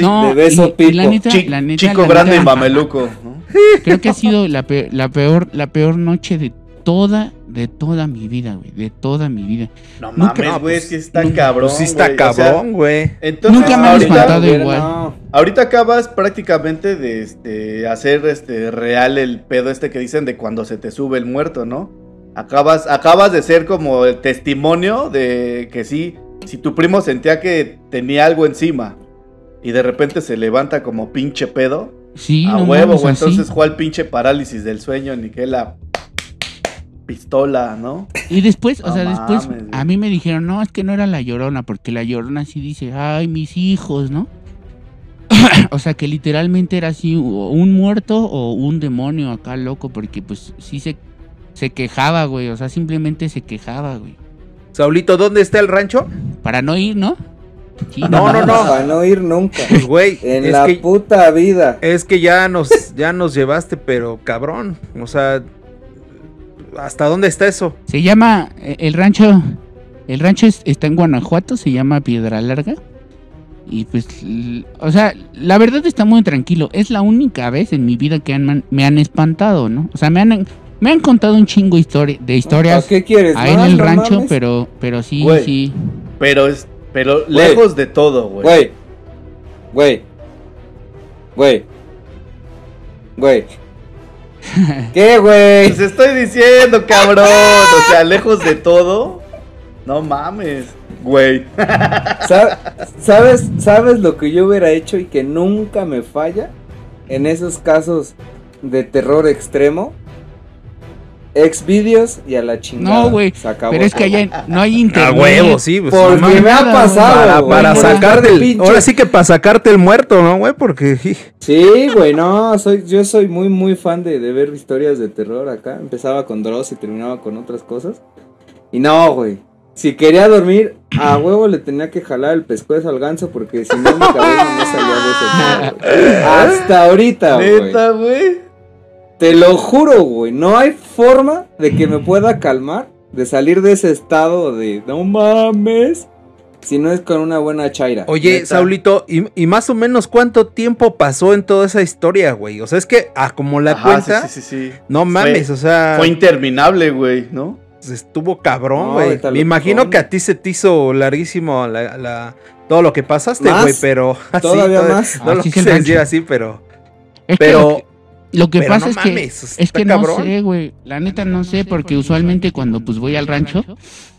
No, de beso y- y la pico. neta, Chi- la neta, chico la grande neta, y mameluco. ¿no? Creo que ha sido la peor, la peor, la peor noche de toda, de toda mi vida, güey. De toda mi vida. No Nunca- mames, no, güey, pues, es que está nunca- cabrón. Pues sí está güey, o sea, cabrón, güey. entonces, Nunca me han ahorita, espantado igual. no. ahorita acabas prácticamente de este, hacer este, real el pedo este que dicen de cuando se te sube el muerto, ¿no? Acabas, acabas de ser como el testimonio de que sí, si tu primo sentía que tenía algo encima y de repente se levanta como pinche pedo, Sí, a no huevo, así. Entonces al pinche parálisis del sueño, ni que la pistola, ¿no? Y después, o sea, después güey. a mí me dijeron, no, es que no era la llorona, porque la llorona sí dice, ay, mis hijos, ¿no? [coughs] o sea, que literalmente era así, o un muerto o un demonio acá loco, porque pues sí se, se quejaba, güey, o sea, simplemente se quejaba, güey. Saulito, ¿dónde está el rancho? Para no ir, ¿no? Sí, No, no, no. Para no ir nunca. Pues, güey. En es la que- puta vida. Es que ya nos, ya nos llevaste, pero cabrón. O sea, ¿hasta dónde está eso? Se llama, eh, el rancho, el rancho es- está en Guanajuato, se llama Piedra Larga. Y pues, o sea, la verdad está muy tranquilo. Es la única vez en mi vida que han me han espantado, ¿no? O sea, me han, me han contado un chingo histori- de historias ¿Para qué quieres? ahí en el rancho, mames. pero, pero sí, Güey. sí. Pero es, pero lejos de todo, güey. Güey. Güey. Güey. Güey. [laughs] ¿Qué, güey? Pues estoy diciendo, cabrón. O sea, lejos de todo. No mames, güey. [laughs] Sa- ¿Sabes, ¿Sabes lo que yo hubiera hecho y que nunca me falla? En esos casos de terror extremo. Exvideos y a la chingada. No, güey. Pero es que allá no hay A internet. huevo, sí. Pues, Porque me ha pasado. para, güey, para por sacarte el. pinche- Ahora sí que para sacarte el muerto, ¿no, güey? Porque. Sí, güey, no, soy, yo soy muy, muy fan de, de ver historias de terror acá. Empezaba con Dross y terminaba con otras cosas. Y no, güey. Si quería dormir, a huevo le tenía que jalar el pescuezo al ganso porque si no mi cabeza no salía de ese. [laughs] Hasta ahorita, güey. Te lo juro, güey. No hay forma de que me pueda calmar, de salir de ese estado de no mames, si no es con una buena chaira. Oye, Neta. Saulito, y, y más o menos cuánto tiempo pasó en toda esa historia, güey? O sea, es que, ah, como la Ajá, cuenta, sí, sí, sí, sí. no mames, Fue- o sea, Fue interminable, güey, ¿no? estuvo cabrón, güey. Me imagino que a ti se te hizo larguísimo la, la- todo lo que pasaste, güey, pero [laughs] así, Todavía más. No lo quise decir así, pero, Es que pero, lo que, pero pasa no es que Es que cabrón. no sé, güey. La neta no sé, porque usualmente cuando pues voy al rancho,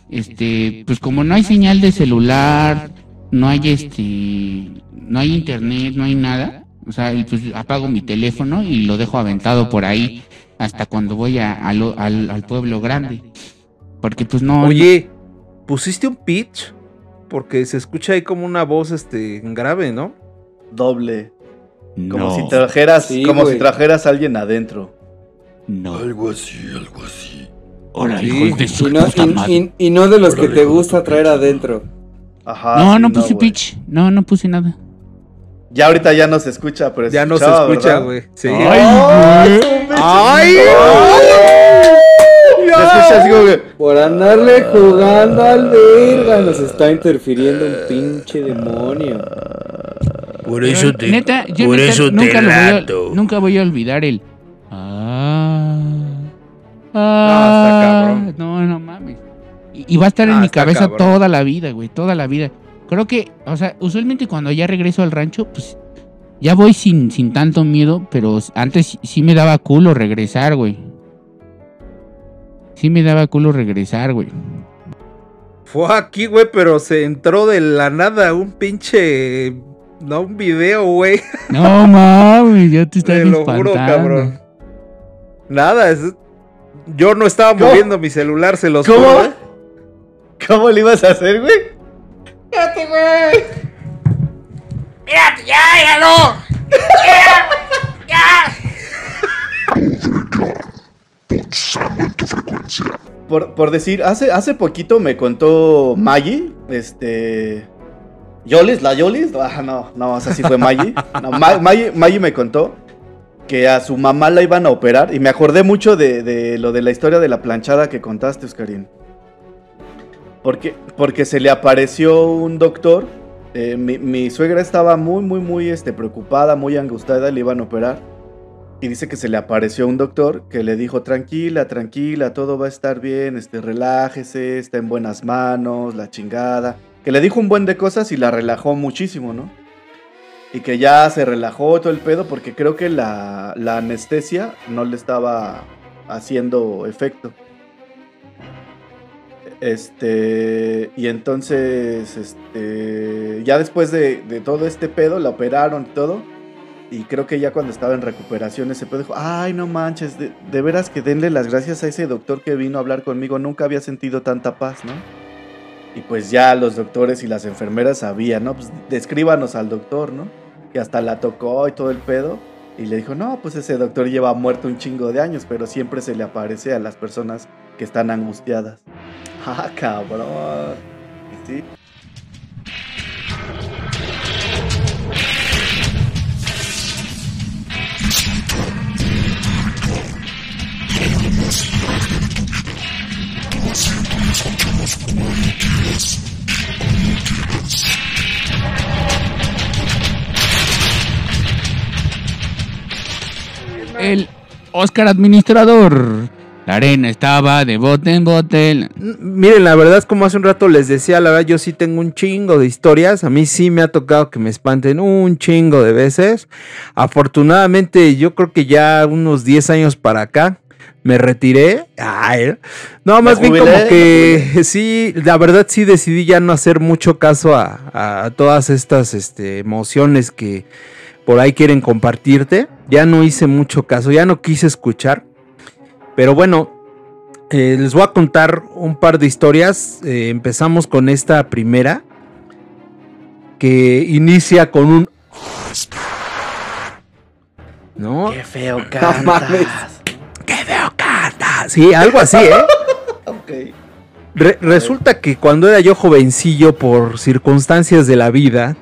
este, pues como no hay señal de celular, no hay este, no hay internet, no hay nada. O sea, y, pues apago mi teléfono y lo dejo aventado por ahí hasta cuando voy a- a lo- al, al pueblo grande. Porque pues no. Oye, ¿pusiste un pitch? Porque se escucha ahí como una voz, este, grave, ¿no? Doble. No, Como si trajeras, Sí, como si trajeras a alguien adentro. no. Algo así, algo así. Hola, Sí. hijos de su Y no, puta y- madre. y- y no de los que te gusta traer pinche adentro. Ajá. no, sí, no puse pitch. No, no puse nada. Ya ahorita ya no se escucha, pero Ya no se escucha, güey. Sí. ¡Ay, ¡Ay! Por andarle jugando al verga, nos está interfiriendo un pinche demonio. Por Pero, eso te, neta, yo por neta eso nunca, te lo voy a, nunca voy a olvidar el. Ah, está ah, cabrón. No, no mames. Y, y va a estar en Ah, mi cabeza cabrón. toda la vida, güey, toda la vida. Creo que, o sea, usualmente cuando ya regreso al rancho, pues ya voy sin, sin tanto miedo, pero antes sí me daba culo regresar, güey. Sí me daba culo regresar, güey. Fue aquí, güey, pero se entró de la nada un pinche. No, un video, güey. [laughs] No mames, ya te estás Te lo juro, cabrón. Nada, es. Yo no estaba ¿Cómo? moviendo mi celular, se los ¿Cómo? juro, ¿eh? ¿Cómo le ibas a hacer, güey? ¡Mírate, ya, míralo! Pulsando en tu frecuencia. Por, por decir, hace, hace poquito me contó Maggie, este... ¿Yolis? ¿La Yolis? Ah, no, no, o sea, sí fue Maggie. [laughs] No, Ma- Maggie, Maggie me contó que a su mamá la iban a operar y me acordé mucho de, de lo de la historia de la planchada que contaste, Oscarín. Porque, porque se le apareció un doctor. eh, mi, mi suegra estaba muy, muy, muy este, preocupada, muy angustiada, le iban a operar. Y dice que se le apareció un doctor que le dijo, tranquila, tranquila, todo va a estar bien, este, relájese, está en buenas manos, la chingada. Que le dijo un buen de cosas y la relajó muchísimo, ¿no? Y que ya se relajó todo el pedo porque creo que la, anestesia no le estaba haciendo efecto. Este, y entonces, este, ya después de, de todo este pedo, la operaron y todo. Y creo que ya cuando estaba en recuperación ese pedo dijo, ay, no manches, de, de veras que denle las gracias a ese doctor que vino a hablar conmigo, nunca había sentido tanta paz, ¿no? Y pues ya los doctores y las enfermeras sabían, ¿no? Pues descríbanos al doctor, ¿no? Que hasta la tocó y todo el pedo. Y le dijo, no, pues ese doctor lleva muerto un chingo de años, pero siempre se le aparece a las personas que están angustiadas. [laughs] Ah, cabrón. Sí. El Oscar Administrador. La arena estaba de bote en bote. Miren, la verdad es como hace un rato les decía, la verdad yo sí tengo un chingo de historias. A mí sí me ha tocado que me espanten un chingo de veces. Afortunadamente, yo creo que ya unos 10 años para acá me retiré. Ay, no, más bien jubilé, como que sí, la verdad sí decidí ya no hacer mucho caso a, a- todas estas este, emociones que por ahí quieren compartirte. Ya no hice mucho caso, ya no quise escuchar. Pero bueno, eh, les voy a contar un par de historias. Eh, empezamos con esta primera. Que inicia con un. ¿No? Qué feo mames. ¡Qué feo canta! Sí, algo así, ¿eh? [laughs] Ok. Re- resulta que cuando era yo jovencillo, por circunstancias de la vida,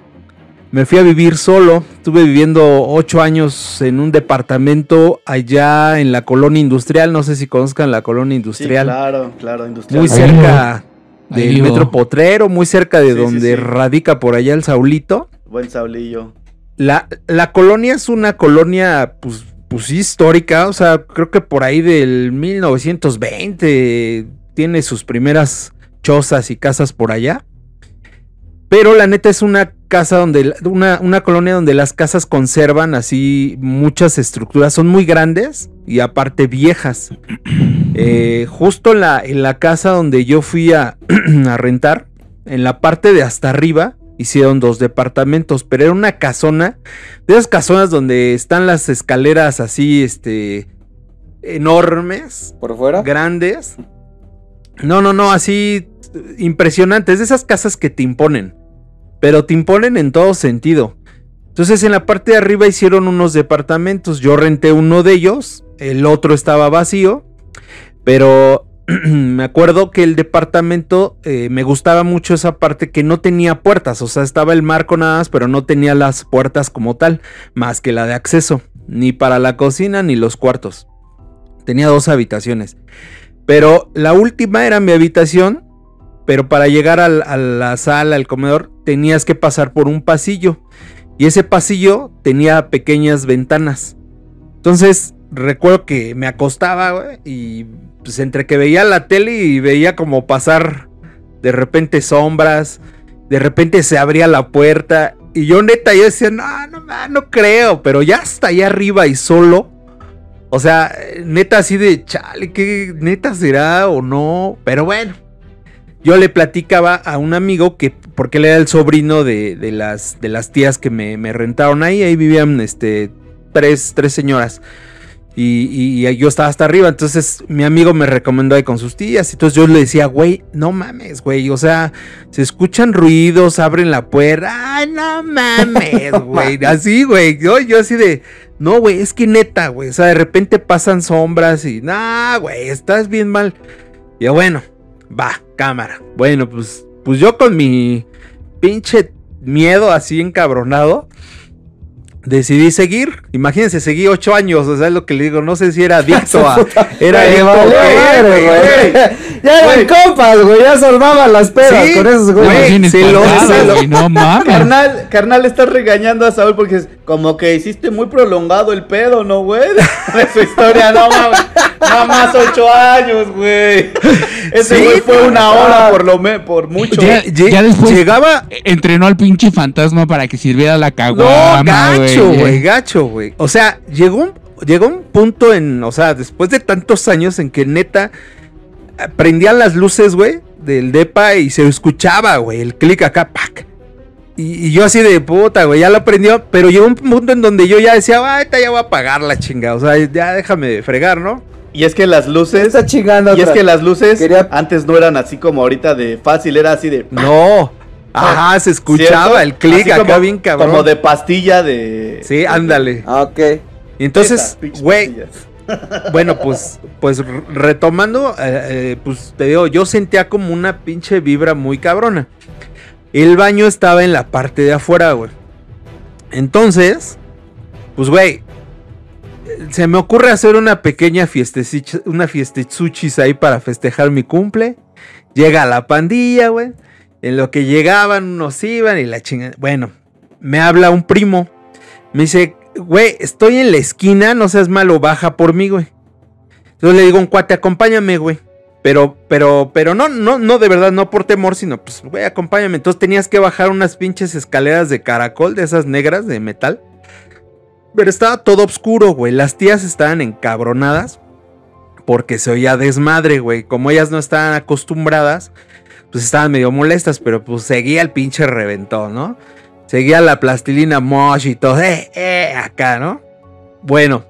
me fui a vivir solo. Estuve viviendo ocho años en un departamento allá en la colonia industrial. No sé si conozcan la colonia Sí, industrial. claro, claro, industrial. muy cerca del metro Potrero, muy cerca de Sí, sí, donde sí. radica por allá el Saulito. Buen saulillo. La, la colonia es una colonia, pues, pues sí, histórica, o sea, creo que por ahí del 1920 tiene sus primeras chozas y casas por allá. Pero la neta es una casa donde, una, una colonia donde las casas conservan así muchas estructuras, son muy grandes y aparte viejas. [clears throat] Eh, justo en la, en la casa donde yo fui a, [clears throat] a rentar, en la parte de hasta arriba, hicieron dos departamentos, pero era una casona, de esas casonas donde están las escaleras así, este, enormes, ¿Por fuera? grandes. No, no, no, así impresionantes, de esas casas que te imponen, pero te imponen en todo sentido. Entonces en la parte de arriba hicieron unos departamentos, yo renté uno de ellos, el otro estaba vacío, pero [clears throat] me acuerdo que el departamento eh, me gustaba mucho esa parte que no tenía puertas, o sea, estaba el marco nada más, pero no tenía las puertas como tal, más que la de acceso, ni para la cocina ni los cuartos. Tenía dos habitaciones. Pero la última era mi habitación, pero para llegar a la sala, al comedor, tenías que pasar por un pasillo. Y ese pasillo tenía pequeñas ventanas. Entonces, recuerdo que me acostaba, y pues entre que veía la tele y veía como pasar de repente sombras, de repente se abría la puerta. Y yo neta, yo decía, no, no, no creo, pero ya hasta allá arriba y solo. O sea, neta así de, chale, ¿qué neta será o no? Pero bueno, yo le platicaba a un amigo que, porque él era el sobrino de, de las, de las tías que me, me rentaron ahí, ahí vivían este, tres, tres señoras. Y, y- y yo estaba hasta arriba, entonces mi amigo me recomendó ahí con sus tías. Entonces yo le decía, güey, no mames, güey. O sea, se escuchan ruidos, abren la puerta. Ay, no mames, [laughs] güey. Así, güey. Yo, yo así de, no, güey, es que neta, güey. O sea, de repente pasan sombras y, nah, güey, estás bien mal. Y yo, bueno, va, cámara. Bueno, pues, pues yo con mi pinche miedo, así encabronado, decidí seguir. Imagínense, seguí ocho años, o sea, es lo que le digo, no sé si era [laughs] adicto a... Era adicto [laughs] Ya eran compas, güey. Ya soldaban las pedas Sí, con esos güey. güeyes. Se lo- espantado, se lo- güey, no mames. Carnal, carnal, estás regañando a Saúl porque es como que hiciste muy prolongado el pedo, ¿no, güey? [laughs] De su historia, no mames. Nada más ocho años, güey. Ese Sí, güey fue una no. hora por lo me, por mucho. Ya, después Llegaba... entrenó al pinche fantasma para que sirviera la No, caguama, gacho, güey. gacho, güey. O sea, llegó un, llegó un punto en, o sea, después de tantos años en que neta prendían las luces, güey, del depa y se escuchaba, güey, el clic acá, pac. Y, y yo así de puta, güey, ya lo aprendió, pero llegó un punto en donde yo ya decía, ah, esta ya voy a apagar la chinga, o sea, ya déjame de fregar, ¿no? Y es que las luces. Está chingando. Y es que las luces Quería- antes no eran así como ahorita de fácil, era así de. No, ajá, se escuchaba ¿cierto? el clic acá como- bien cabrón. Como de pastilla de. Sí, ándale. Ah, ok. Y entonces, güey, pastillas. Bueno, pues, pues retomando, eh, eh, pues te digo, yo sentía como una pinche vibra muy cabrona. El baño estaba en la parte de afuera, güey. Entonces, pues, güey, se me ocurre hacer una pequeña fiestecich- una fiestezuchis ahí para festejar mi cumple. Llega la pandilla, güey. En lo que llegaban, unos iban y la chingada. Bueno, me habla un primo. Me dice, güey, estoy en la esquina, no seas malo, baja por mí, güey. Entonces le digo un cuate, acompáñame, güey. Pero, pero, pero no, no, no, de verdad, no por temor, sino pues, güey, acompáñame. Entonces tenías que bajar unas pinches escaleras de caracol, de esas negras de metal. Pero estaba todo oscuro, güey. Las tías estaban encabronadas porque se oía desmadre, güey. Como ellas no estaban acostumbradas, pues estaban medio molestas, pero pues seguía el pinche reventón, ¿no? Seguía la plastilina mosh y todo, eh, eh, acá, ¿no? Bueno,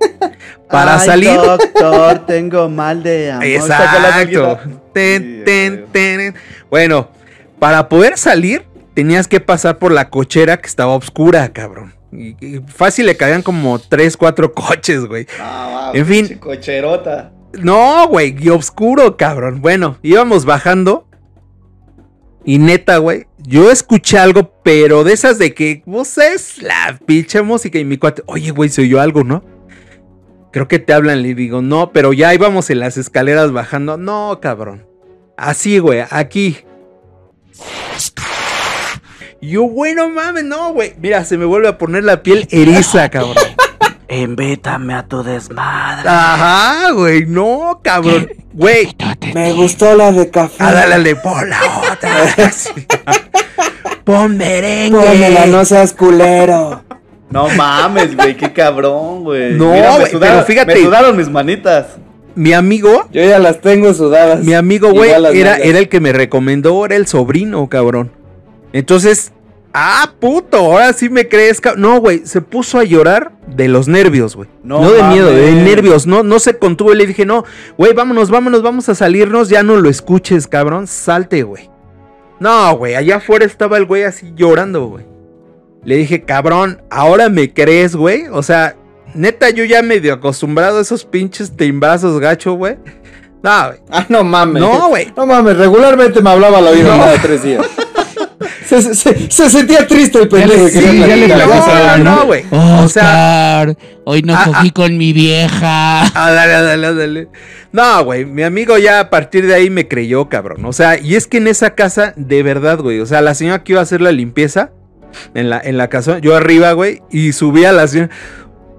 [laughs] para Ay, salir. Doctor, tengo mal de amor. Exacto. Ten, ten, ten. Bueno, para poder salir, tenías que pasar por la cochera que estaba oscura, cabrón. Y, y fácil le caían como 3, 4 coches, güey. Ah, En fin. Cocherota. No, güey, y oscuro, cabrón. Bueno, íbamos bajando. Y neta, güey, yo escuché algo, pero de esas de que, vos es la pinche música. Y mi cuate, oye, güey, se oyó algo, ¿no? Creo que te hablan, le digo, no, pero ya íbamos en las escaleras bajando. No, cabrón. Así, güey, aquí. Yo, güey, no mames, no, güey. Mira, se me vuelve a poner la piel eriza, cabrón. Invítame a tu desmadre. Ajá, güey, no, cabrón. Güey, Me gustó la de café. Ah, dale, dale, pon la otra. [laughs] Sí. Pon merengue. Pónmela, no seas culero. No mames, güey, qué cabrón, güey. No, Mira, me güey, sudaron- pero fíjate. Me sudaron mis manitas. Mi amigo, Yo ya las tengo sudadas. mi amigo, güey, era, era el que me recomendó, era el sobrino, cabrón. Entonces, ah, puto, ahora sí me crees, No, güey, se puso a llorar de los nervios, güey. No, No de miedo, de nervios. No, no se contuvo y le dije, no, güey, vámonos, vámonos, vamos a salirnos, ya no lo escuches, cabrón, salte, güey. No, güey, allá afuera estaba el güey así llorando, güey. Le dije, cabrón, ahora me crees, güey. O sea, neta, yo ya medio acostumbrado a esos pinches timbrazos gacho, güey. No, güey. Ah, no mames. No, güey. No mames, regularmente me hablaba al oído cada tres días. Se, se- se- se sentía triste el pendejo. Sí, platicaron, no, ¿no? güey. O sea, hoy no Ah, cogí ah. con mi vieja. Ah, dale, dale, dale. No, güey, mi amigo ya a partir de ahí me creyó, cabrón. O sea, y es que en esa casa, de verdad, güey. O sea, la señora que iba a hacer la limpieza en la, en la casa, yo arriba, güey, y subí a la señora.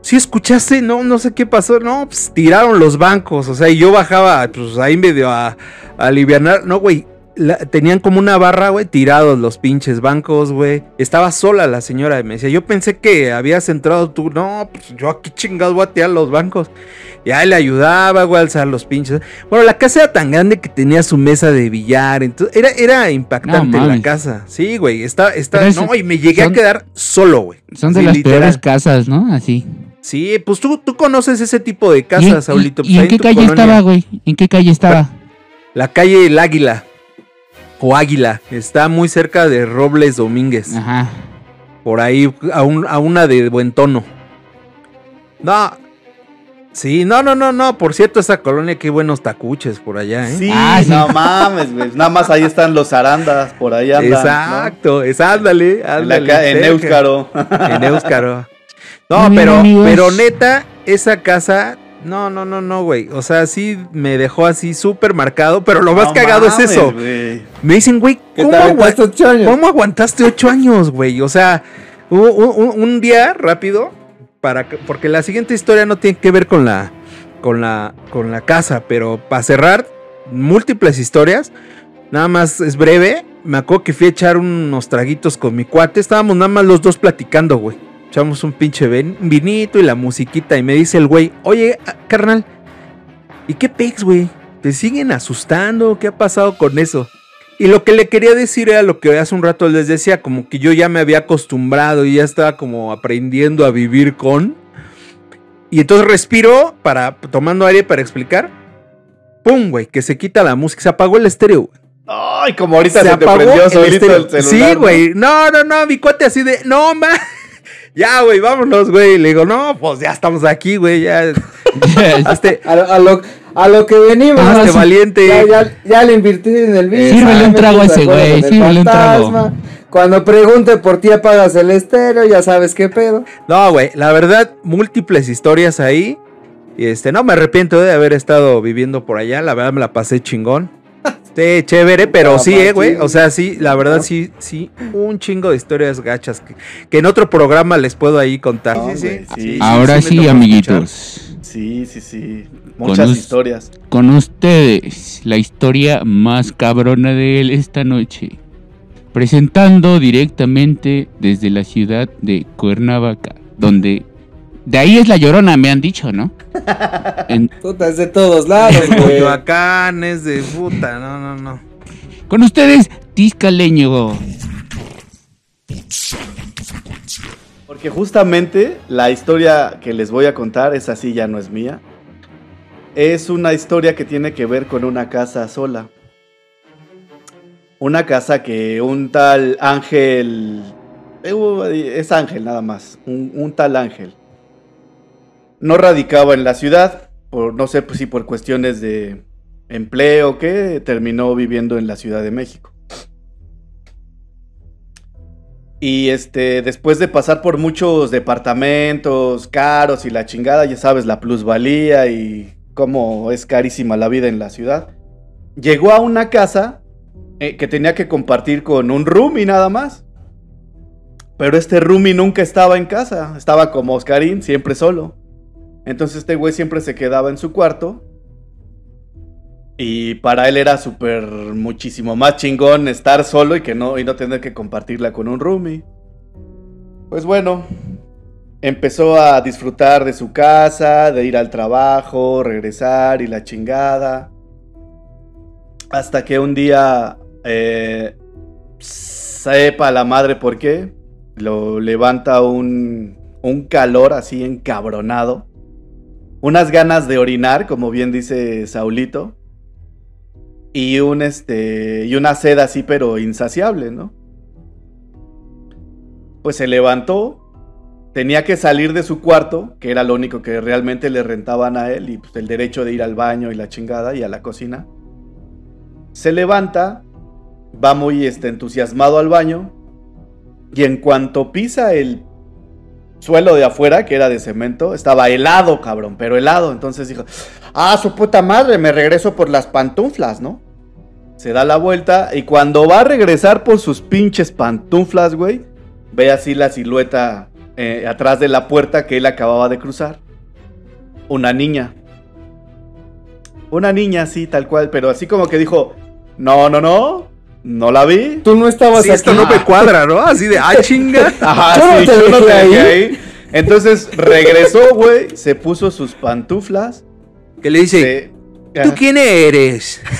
¿Sí escuchaste? No, no sé qué pasó. No, pues tiraron los bancos. O sea, y yo bajaba, pues ahí medio a, a alivianar. No, güey. La- tenían como una barra, güey, tirados los pinches bancos, güey. Estaba sola la señora y me decía, yo pensé que habías entrado tú. No, pues yo aquí chingados voy a tirar los bancos. Y ahí le ayudaba, güey, a alzar los pinches. Bueno, la casa era tan grande que tenía su mesa de billar. Entonces, era, era impactante No la casa. Sí, güey. Está, está, no, y me llegué son- a quedar solo, güey. Son de Sí, las literal. peores casas, ¿no? Así. Sí, pues tú, tú conoces ese tipo de ¿Y casas, y- Saulito. pues ¿Y, ahí en qué tu calle estaba, güey? ¿En qué calle estaba? La calle El Águila. O Águila. Está muy cerca de Robles Domínguez. Ajá. Por ahí, a, un- a una de buen tono. No. Sí, no, no, no, no. Por cierto, esa colonia, qué buenos tacuches por allá, ¿eh? Sí, Ah, no mames, güey. Nada más ahí están los arandas, por ahí andan. ¿no? Exacto, es ándale, En, la ándale. en cerca. Éuscaro. En Éuscaro. [laughs] No, pero, pero neta, esa casa, no, no, no, no, güey. O sea, sí me dejó así súper marcado, pero lo más No cagado es eso. Me dicen, güey, ¿Qué ¿cómo, te agua- aventaste ocho años? ¿cómo aguantaste ocho años, güey? O sea, un, un- un día rápido, para que- porque la siguiente historia no tiene que ver con la, con la, con la casa, pero para cerrar, múltiples historias, nada más es breve. Me acuerdo que fui a echar unos traguitos con mi cuate, estábamos nada más los dos platicando, güey. Echamos un pinche vinito y la musiquita y me dice el güey, oye, ah, carnal, ¿y qué pex, güey? ¿Te siguen asustando? ¿Qué ha pasado con eso? Y lo que le quería decir era lo que hace un rato les decía, como que yo ya me había acostumbrado y ya estaba como aprendiendo a vivir con. Y entonces respiró para tomando aire para explicar. ¡Pum, güey! Que se quita la música, se apagó el estéreo. güey. Ay, como ahorita se, se te apagó prendió el solito estéreo. el celular. Sí, ¿no? güey. No, no, no, mi cuate así de, no, ma. Ya, güey, vámonos, güey. Le digo, no, pues ya estamos aquí, güey. Ya. [laughs] Este, A, lo- a lo, a lo que venimos. Sí. valiente. Ya, ya, ya le invertí en el bici. Sírvele un trago a ese güey, sírvele un trago. Cuando pregunte por ti apagas el estéreo, ya sabes qué pedo. No, güey, la verdad, múltiples historias ahí. Y este, no me arrepiento de haber estado viviendo por allá. La verdad me la pasé chingón. Sí, chévere, pero No, sí, eh, güey. O sea, sí, la verdad, sí, sí, un chingo de historias gachas que, que en otro programa les puedo ahí contar. No, sí, sí, sí. sí, Ahora sí, escuchar. amiguitos. Sí, sí, sí. Muchas Con historias. Con ustedes, la historia más cabrona de él esta noche. Presentando directamente desde la ciudad de Cuernavaca, donde... De ahí es la llorona, me han dicho, ¿no? En- [laughs] Puta, es de todos lados, [laughs] güey. Coyoacán es de puta, no, no, no. con ustedes, Tiscaleño. Porque justamente la historia que les voy a contar, esa sí ya no es mía. Es una historia que tiene que ver con una casa sola. Una casa que un tal Ángel... eh, Es Ángel nada más. Un, un tal Ángel. No radicaba en la ciudad. Por, no sé pues, si por cuestiones de empleo o qué. Terminó viviendo en la Ciudad de México. Y este, después de pasar por muchos departamentos caros y la chingada, ya sabes, la plusvalía y cómo es carísima la vida en la ciudad, llegó a una casa eh, que tenía que compartir con un roomie nada más. Pero este roomie nunca estaba en casa, estaba como Oscarín, siempre solo. Entonces este güey siempre se quedaba en su cuarto. Y para él era súper muchísimo más chingón estar solo y que no, y no tener que compartirla con un roomie. Pues bueno, empezó a disfrutar de su casa, de ir al trabajo, regresar y la chingada. Hasta que un día, eh, sepa la madre por qué, lo levanta un, un calor así encabronado. Unas ganas de orinar, como bien dice Saulito. Y un este. Y una sed así, pero insaciable, ¿no? Pues se levantó. Tenía que salir de su cuarto, que era lo único que realmente le rentaban a él, y pues, el derecho de ir al baño y la chingada y a la cocina. Se levanta, va muy este, entusiasmado al baño, y en cuanto pisa el suelo de afuera, que era de cemento, estaba helado, cabrón, pero helado. Entonces dijo, ah, su puta madre, me regreso por las pantuflas, ¿no? Se da la vuelta y cuando va a regresar por sus pinches pantuflas, güey, ve así la silueta eh, atrás de la puerta que él acababa de cruzar. Una niña. Una niña así, tal cual, pero así como que dijo, no, no, no, no la vi. Tú no estabas Sí, esto aquí. no me cuadra, ¿no? Así de, ah, chinga. Ajá, [laughs] Yo no sí, te yo no te ahí. ahí. Entonces regresó, güey, se puso sus pantuflas. Que le dice, se- ¿tú quién eres? [laughs]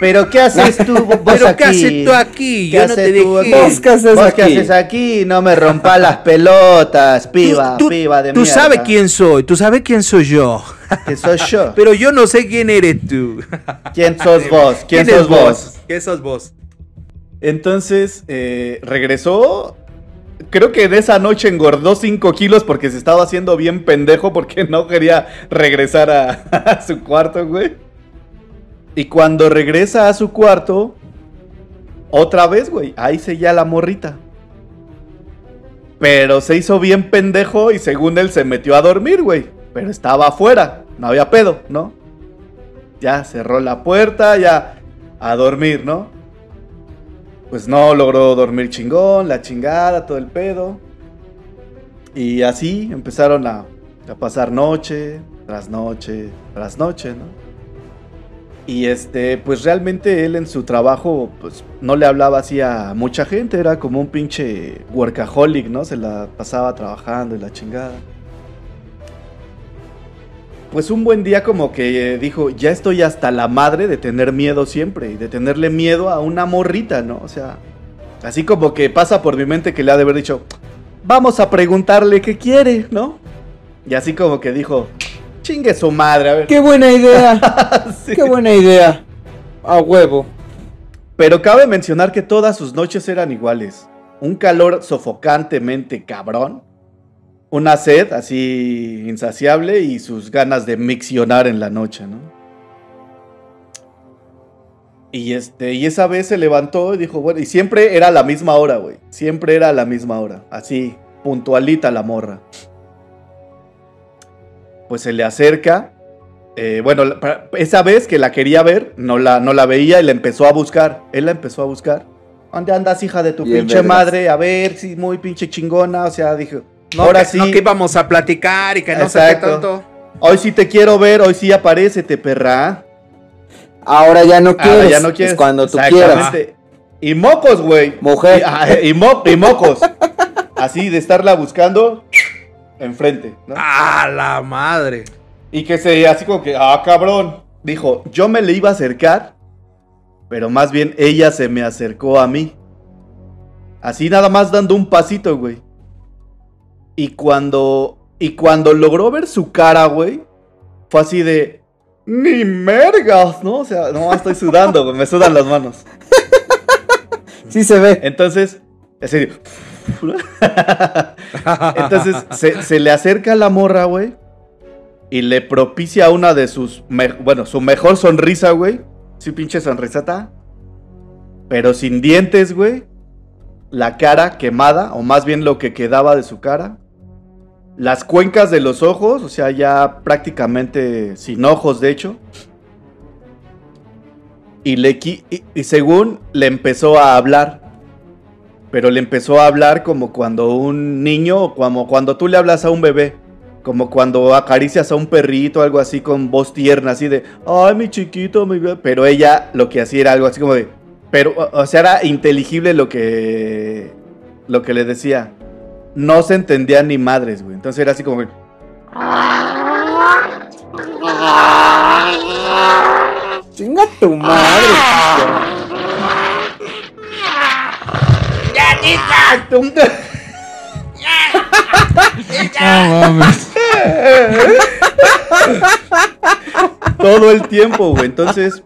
Pero ¿qué haces tú, [laughs] vos ¿Pero aquí? qué haces tú aquí? ¿Qué Yo no haces te aquí? ¿Vos qué haces ¿Vos aquí? qué haces aquí? No me rompas las pelotas, piba, Tú- tú- piba de Tú mierda. sabes quién soy, tú sabes quién soy yo. Que soy yo. Pero yo no sé quién eres tú. ¿Quién sos vos? ¿Quién, es sos vos? ¿Quién sos vos? Entonces, eh, regresó creo que de esa noche engordó 5 kilos porque se estaba haciendo bien pendejo porque [laughs] no quería regresar a, a su cuarto, güey. Y cuando regresa a su cuarto, otra vez, güey, ahí seguía la morrita. Pero se hizo bien pendejo y según él se metió a dormir, güey. Pero estaba afuera, no había pedo, ¿no? Ya cerró la puerta, ya a dormir, ¿no? Pues no logró dormir chingón, la chingada, todo el pedo. Y así empezaron a, a pasar noche tras noche tras noche, ¿no? Y este, pues realmente él en su trabajo, pues no le hablaba así a mucha gente, era como un pinche workaholic, ¿no? Se la pasaba trabajando y la chingada. Pues un buen día como que eh, dijo, ya estoy hasta la madre de tener miedo siempre y de tenerle miedo a una morrita, ¿no? O sea, así como que pasa por mi mente que le ha de haber dicho, vamos a preguntarle qué quiere, ¿no? Y así como que dijo, chingue su madre, a ver. Qué buena idea. [laughs] Sí. Qué buena idea. A huevo. Pero cabe mencionar que todas sus noches eran iguales. Un calor sofocantemente cabrón. Una sed así insaciable y sus ganas de miccionar en la noche, ¿no? Y este, y esa vez se levantó y dijo, bueno, y siempre era la misma hora, güey. Siempre era la misma hora. Así, puntualita la morra. Pues se le acerca. eh, bueno, esa vez que la quería ver, no la, no la veía y la empezó a buscar. Él la empezó a buscar. ¿Dónde andas, hija de tu Bien pinche vergas. madre? A ver, sí, muy pinche chingona. O sea, dije, No, ahora que, sí. no que íbamos a platicar y que no sé qué tanto. Hoy sí te quiero ver, hoy sí aparécete, perra. Ahora ya no Ahora quieres. ya no quieres. Es cuando tú quieras. Y mocos, güey. Mujer. Y, ah, y mo- y mocos. Así de estarla buscando enfrente, ¿no? ¡Ah, la madre! Y que se, así como que, ah, cabrón. Dijo, yo me le iba a acercar, pero más bien ella se me acercó a mí. Así nada más dando un pasito, güey. Y cuando, y cuando logró ver su cara, güey, fue así de, ni mergas, ¿no? O sea, no, estoy sudando, güey, me sudan las manos. [laughs] Sí se ve. Entonces, así [laughs] Entonces se, se le acerca a la morra, güey. Y le propicia una de sus. bueno, su mejor sonrisa, güey. Sí, pinche sonrisata. Pero sin dientes, güey. La cara quemada, o más bien lo que quedaba de su cara. Las cuencas de los ojos, o sea, ya prácticamente sin ojos, de hecho. Y, le, y- y según le empezó a hablar. Pero le empezó a hablar como cuando un niño, como cuando tú le hablas a un bebé. Como cuando acaricias a un perrito, algo así con voz tierna, así de, ay, mi chiquito, mi bebé". Pero ella lo que hacía era algo así como de, pero, o, sea, era inteligible lo que, lo que le decía. No se entendía ni madres, güey. Entonces era así como, Chinga tu madre. ¡Ya, Tita! No mames. [laughs] todo el tiempo, güey. Entonces,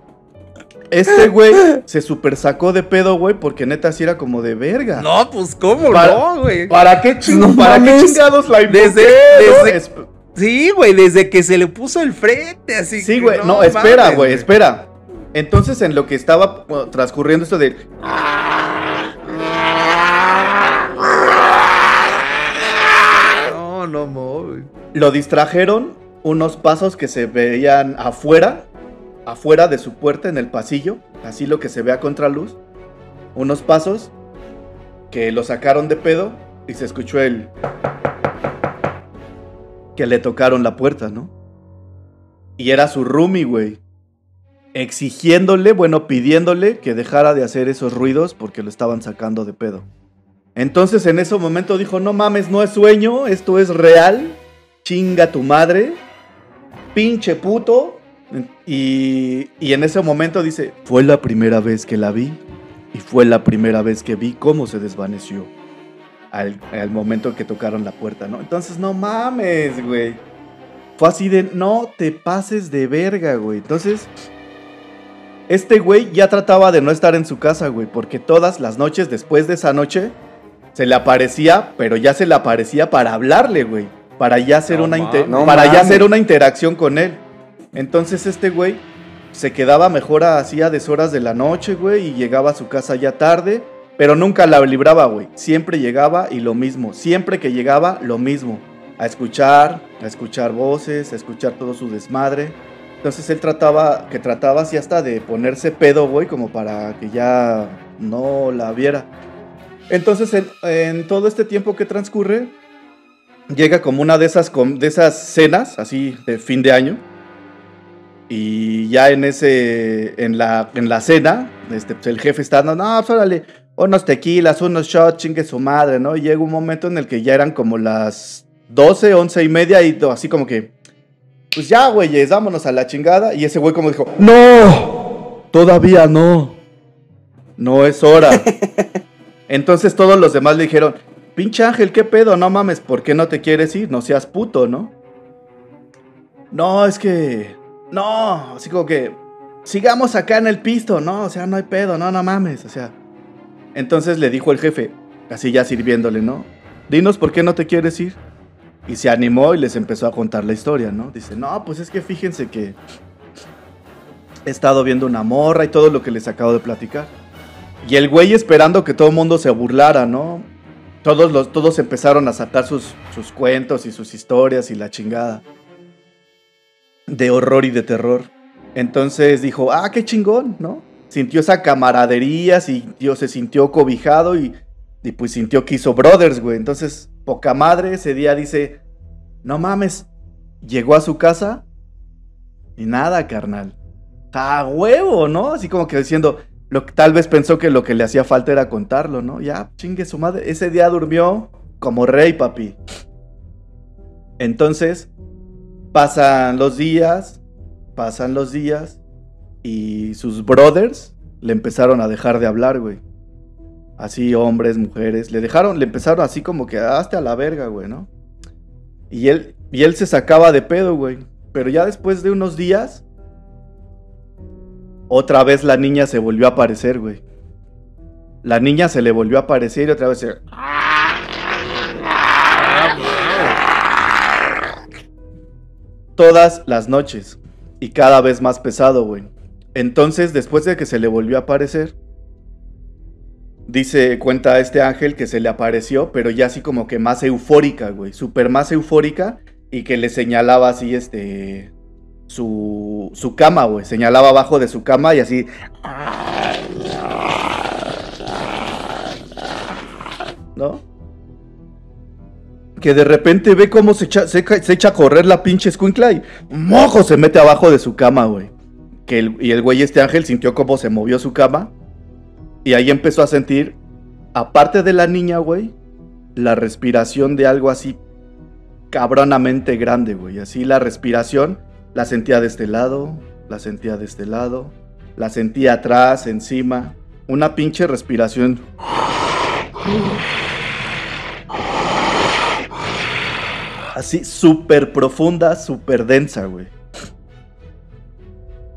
este güey se super sacó de pedo, güey, porque neta sí era como de verga. No, pues, ¿cómo Para- no, güey? ¿Para qué, ching- No ¿para qué chingados la invoqué, Desde- desde- Es- Sí, güey, desde que se le puso el frente, así Sí, güey. No, espera, mames, güey, espera. Entonces, en lo que estaba bueno, transcurriendo esto de... No, no, no, güey. Lo distrajeron unos pasos que se veían afuera, afuera de su puerta en el pasillo, así lo que se ve a contraluz. Unos pasos que lo sacaron de pedo y se escuchó el que le tocaron la puerta, ¿no? Y era su roomie, güey. Exigiéndole, bueno, pidiéndole que dejara de hacer esos ruidos porque lo estaban sacando de pedo. Entonces en ese momento dijo, no mames, no es sueño, esto es real. Chinga tu madre. Pinche puto. Y, y en ese momento dice, fue la primera vez que la vi. Y fue la primera vez que vi cómo se desvaneció. Al, al momento que tocaron la puerta, ¿no? Entonces, no mames, güey. Fue así de, no te pases de verga, güey. Entonces, este güey ya trataba de no estar en su casa, güey. Porque todas las noches después de esa noche, se le aparecía, pero ya se le aparecía para hablarle, güey. Para ya hacer No una. No para ya hacer una interacción con él. Entonces este güey se quedaba mejor así a deshoras de la noche, güey, y llegaba a su casa ya tarde, pero nunca la libraba, güey. Siempre llegaba y lo mismo. Siempre que llegaba, lo mismo. A escuchar, a escuchar voces, a escuchar todo su desmadre. Entonces él trataba, que trataba así hasta de ponerse pedo, güey, como para que ya no la viera. Entonces en, en todo este tiempo que transcurre, llega como una de esas, de esas cenas, así de fin de año. Y ya en ese, en la, en la cena, este, pues, el jefe está dando, no, pues, órale, unos tequilas, unos shots, chingue su madre, ¿no? Y llega un momento en el que ya eran como las 12, 11 y media y todo, así como que, pues ya, güeyes, vámonos a la chingada. Y ese güey como dijo, no, todavía no, no es hora. [laughs] Entonces todos los demás le dijeron, pinche Ángel, ¿qué pedo? No mames, ¿por qué no te quieres ir? No seas puto, ¿no? No, es que, no, así como que, sigamos acá en el pisto, ¿no? O sea, no hay pedo, no, no mames, o sea. Entonces le dijo el jefe, así ya sirviéndole, ¿no? Dinos por qué no te quieres ir. Y se animó y les empezó a contar la historia, ¿no? Dice, no, pues es que fíjense que he estado viendo una morra y todo lo que les acabo de platicar. Y el güey esperando que todo el mundo se burlara, ¿no? Todos, los, todos empezaron a sacar sus, sus cuentos y sus historias y la chingada. De horror y de terror. Entonces dijo, ah, qué chingón, ¿no? Sintió esa camaradería, sintió, se sintió cobijado y, y pues sintió que hizo brothers, güey. Entonces, poca madre, ese día dice, no mames, llegó a su casa y nada, carnal. A huevo, ¿no? Así como que diciendo, lo, tal vez pensó que lo que le hacía falta era contarlo, ¿no? Ya, chingue su madre. Ese día durmió como rey, papi. Entonces, pasan los días, pasan los días y sus brothers le empezaron a dejar de hablar, güey. Así, hombres, mujeres, le dejaron, le empezaron así como que hasta a la verga, güey, ¿no? Y él, y él se sacaba de pedo, güey. Pero ya después de unos días, otra vez la niña se volvió a aparecer, güey. La niña se le volvió a aparecer y otra vez se... Todas las noches. Y cada vez más pesado, güey. Entonces, después de que se le volvió a aparecer, dice, cuenta este ángel que se le apareció, pero ya así como que más eufórica, güey. Súper más eufórica y que le señalaba así, este, su, su cama, güey. Señalaba abajo de su cama y así. ¿No? Que de repente ve cómo se echa, se, echa a correr la pinche escuincla y mojo se mete abajo de su cama, güey. Que y el güey este ángel sintió cómo se movió su cama. Y ahí empezó a sentir, aparte de la niña, güey, la respiración de algo así cabronamente grande, güey. Así la respiración la sentía de este lado, la sentía de este lado, la sentía atrás, encima. Una pinche respiración. Así súper profunda, súper densa, güey.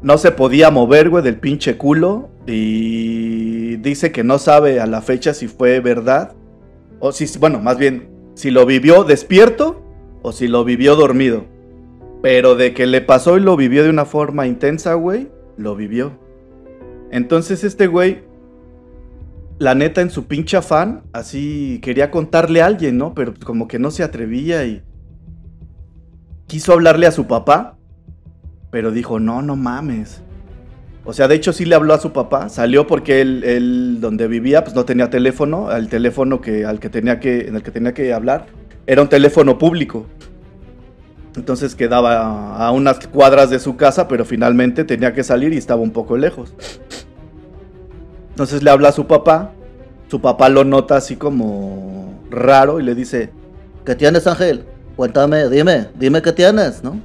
No se podía mover, güey, del pinche culo. Y dice que no sabe a la fecha si fue verdad. O si, bueno, más bien, si lo vivió despierto o si lo vivió dormido. Pero de que le pasó y lo vivió de una forma intensa, güey, lo vivió. Entonces este güey, la neta en su pinche afán, así quería contarle a alguien, ¿no? Pero como que no se atrevía y quiso hablarle a su papá, pero dijo, no, no mames. O sea, de hecho sí le habló a su papá, salió porque él, él donde vivía pues no tenía teléfono, el teléfono que, al que tenía que, en el que tenía que hablar era un teléfono público. Entonces quedaba a unas cuadras de su casa, pero finalmente tenía que salir y estaba un poco lejos. Entonces le habla a su papá, su papá lo nota así como raro y le dice, ¿qué tienes Ángel? Cuéntame, dime, dime qué tienes, ¿no?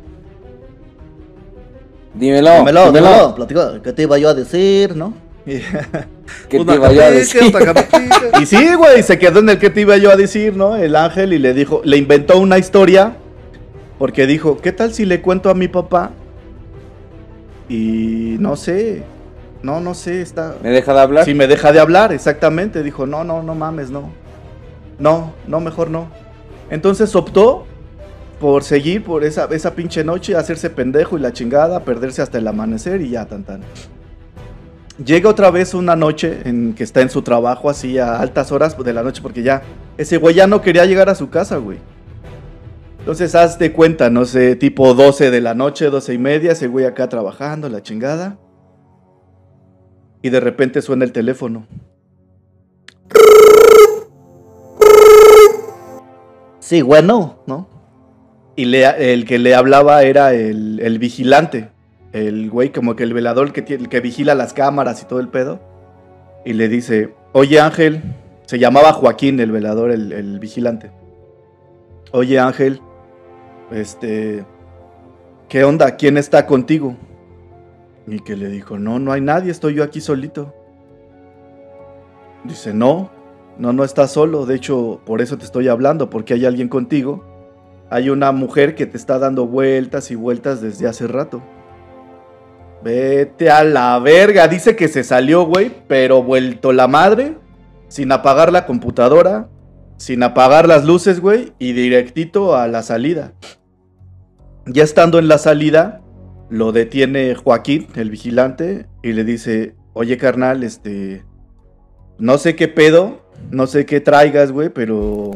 Dímelo, dímelo, dímelo. dímelo, platica, ¿qué te iba yo a decir, no? [laughs] ¿Qué te iba yo a decir? [laughs] Y sí, güey, se quedó en el que te iba yo a decir, ¿no? El ángel y le dijo, le inventó una historia porque dijo, ¿qué tal si le cuento a mi papá? Y no sé, no, no sé, está... ¿Me deja de hablar? Si me deja de hablar, exactamente, dijo, no, no, no mames, no. no, no, mejor no. Entonces optó por seguir por esa, esa pinche noche, hacerse pendejo y la chingada, perderse hasta el amanecer y ya, tan tan. Llega otra vez una noche en que está en su trabajo así a altas horas de la noche porque ya ese güey ya no quería llegar a su casa, güey. Entonces haz de cuenta, no sé, tipo 12 de la noche, 12 y media, ese güey acá trabajando, la chingada. Y de repente suena el teléfono. Sí, bueno, ¿no? Y el que le hablaba era el, vigilante. El güey, como que el velador que vigila las cámaras y todo el pedo. Y le dice, oye Ángel, se llamaba Joaquín el velador, el, el vigilante. Oye Ángel, este, ¿qué onda? ¿Quién está contigo? Y que le dijo, no, no hay nadie, estoy yo aquí solito. Dice, no, no, no estás solo, de hecho, por eso te estoy hablando, porque hay alguien contigo. Hay una mujer que te está dando vueltas y vueltas desde hace rato. Vete a la verga, dice que se salió, güey, pero vuelto la madre, sin apagar la computadora, sin apagar las luces, güey, y directito a la salida. Ya estando en la salida, lo detiene Joaquín, el vigilante, y le dice, oye carnal, este, no sé qué pedo, no sé qué traigas, güey, pero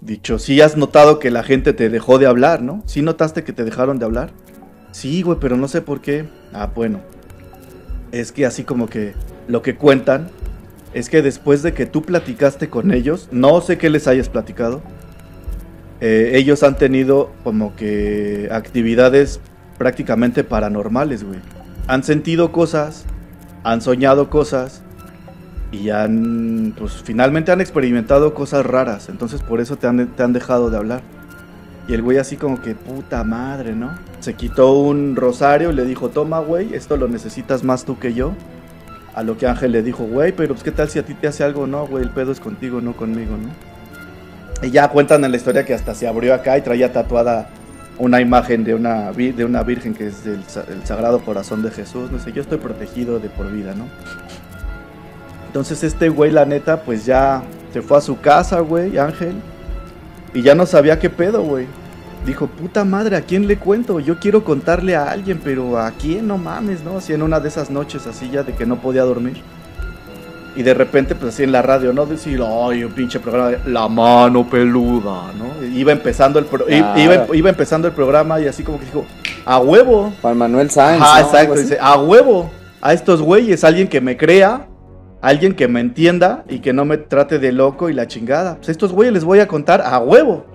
dicho, sí has notado que la gente te dejó de hablar, ¿no? ¿Sí notaste que te dejaron de hablar? Sí, güey, pero no sé por qué. Ah, bueno. Es que así como que lo que cuentan es que después de que tú platicaste con ellos, no sé qué les hayas platicado, eh, ellos han tenido como que actividades prácticamente paranormales, güey. Han sentido cosas, han soñado cosas y han, pues finalmente han experimentado cosas raras. Entonces por eso te han, te han dejado de hablar. Y el güey así como que puta madre, ¿no? Se quitó un rosario y le dijo, toma, güey, esto lo necesitas más tú que yo. A lo que Ángel le dijo, güey, pero pues qué tal si a ti te hace algo, no, güey, el pedo es contigo, no conmigo, ¿no? Y ya cuentan en la historia que hasta se abrió acá y traía tatuada una imagen de una, de una virgen que es sa- el Sagrado Corazón de Jesús, no sé, yo estoy protegido de por vida, ¿no? Entonces este güey, la neta, pues ya se fue a su casa, güey, Ángel. Y ya no sabía qué pedo, güey. Dijo, puta madre, ¿a quién le cuento? Yo quiero contarle a alguien, pero ¿a quién? No mames, ¿no? Así en una de esas noches así ya de que no podía dormir. Y de repente, pues así en la radio, ¿no? Decir, ay, un pinche programa de La Mano Peluda, ¿no? Iba empezando el, pro- i- Claro. iba, iba empezando el programa y así como que dijo, a huevo. Juan Manuel Sáenz. Ah, ¿no? exacto. Dice, a huevo. A estos güeyes, alguien que me crea, alguien que me entienda y que no me trate de loco y la chingada. Pues estos güeyes les voy a contar a huevo.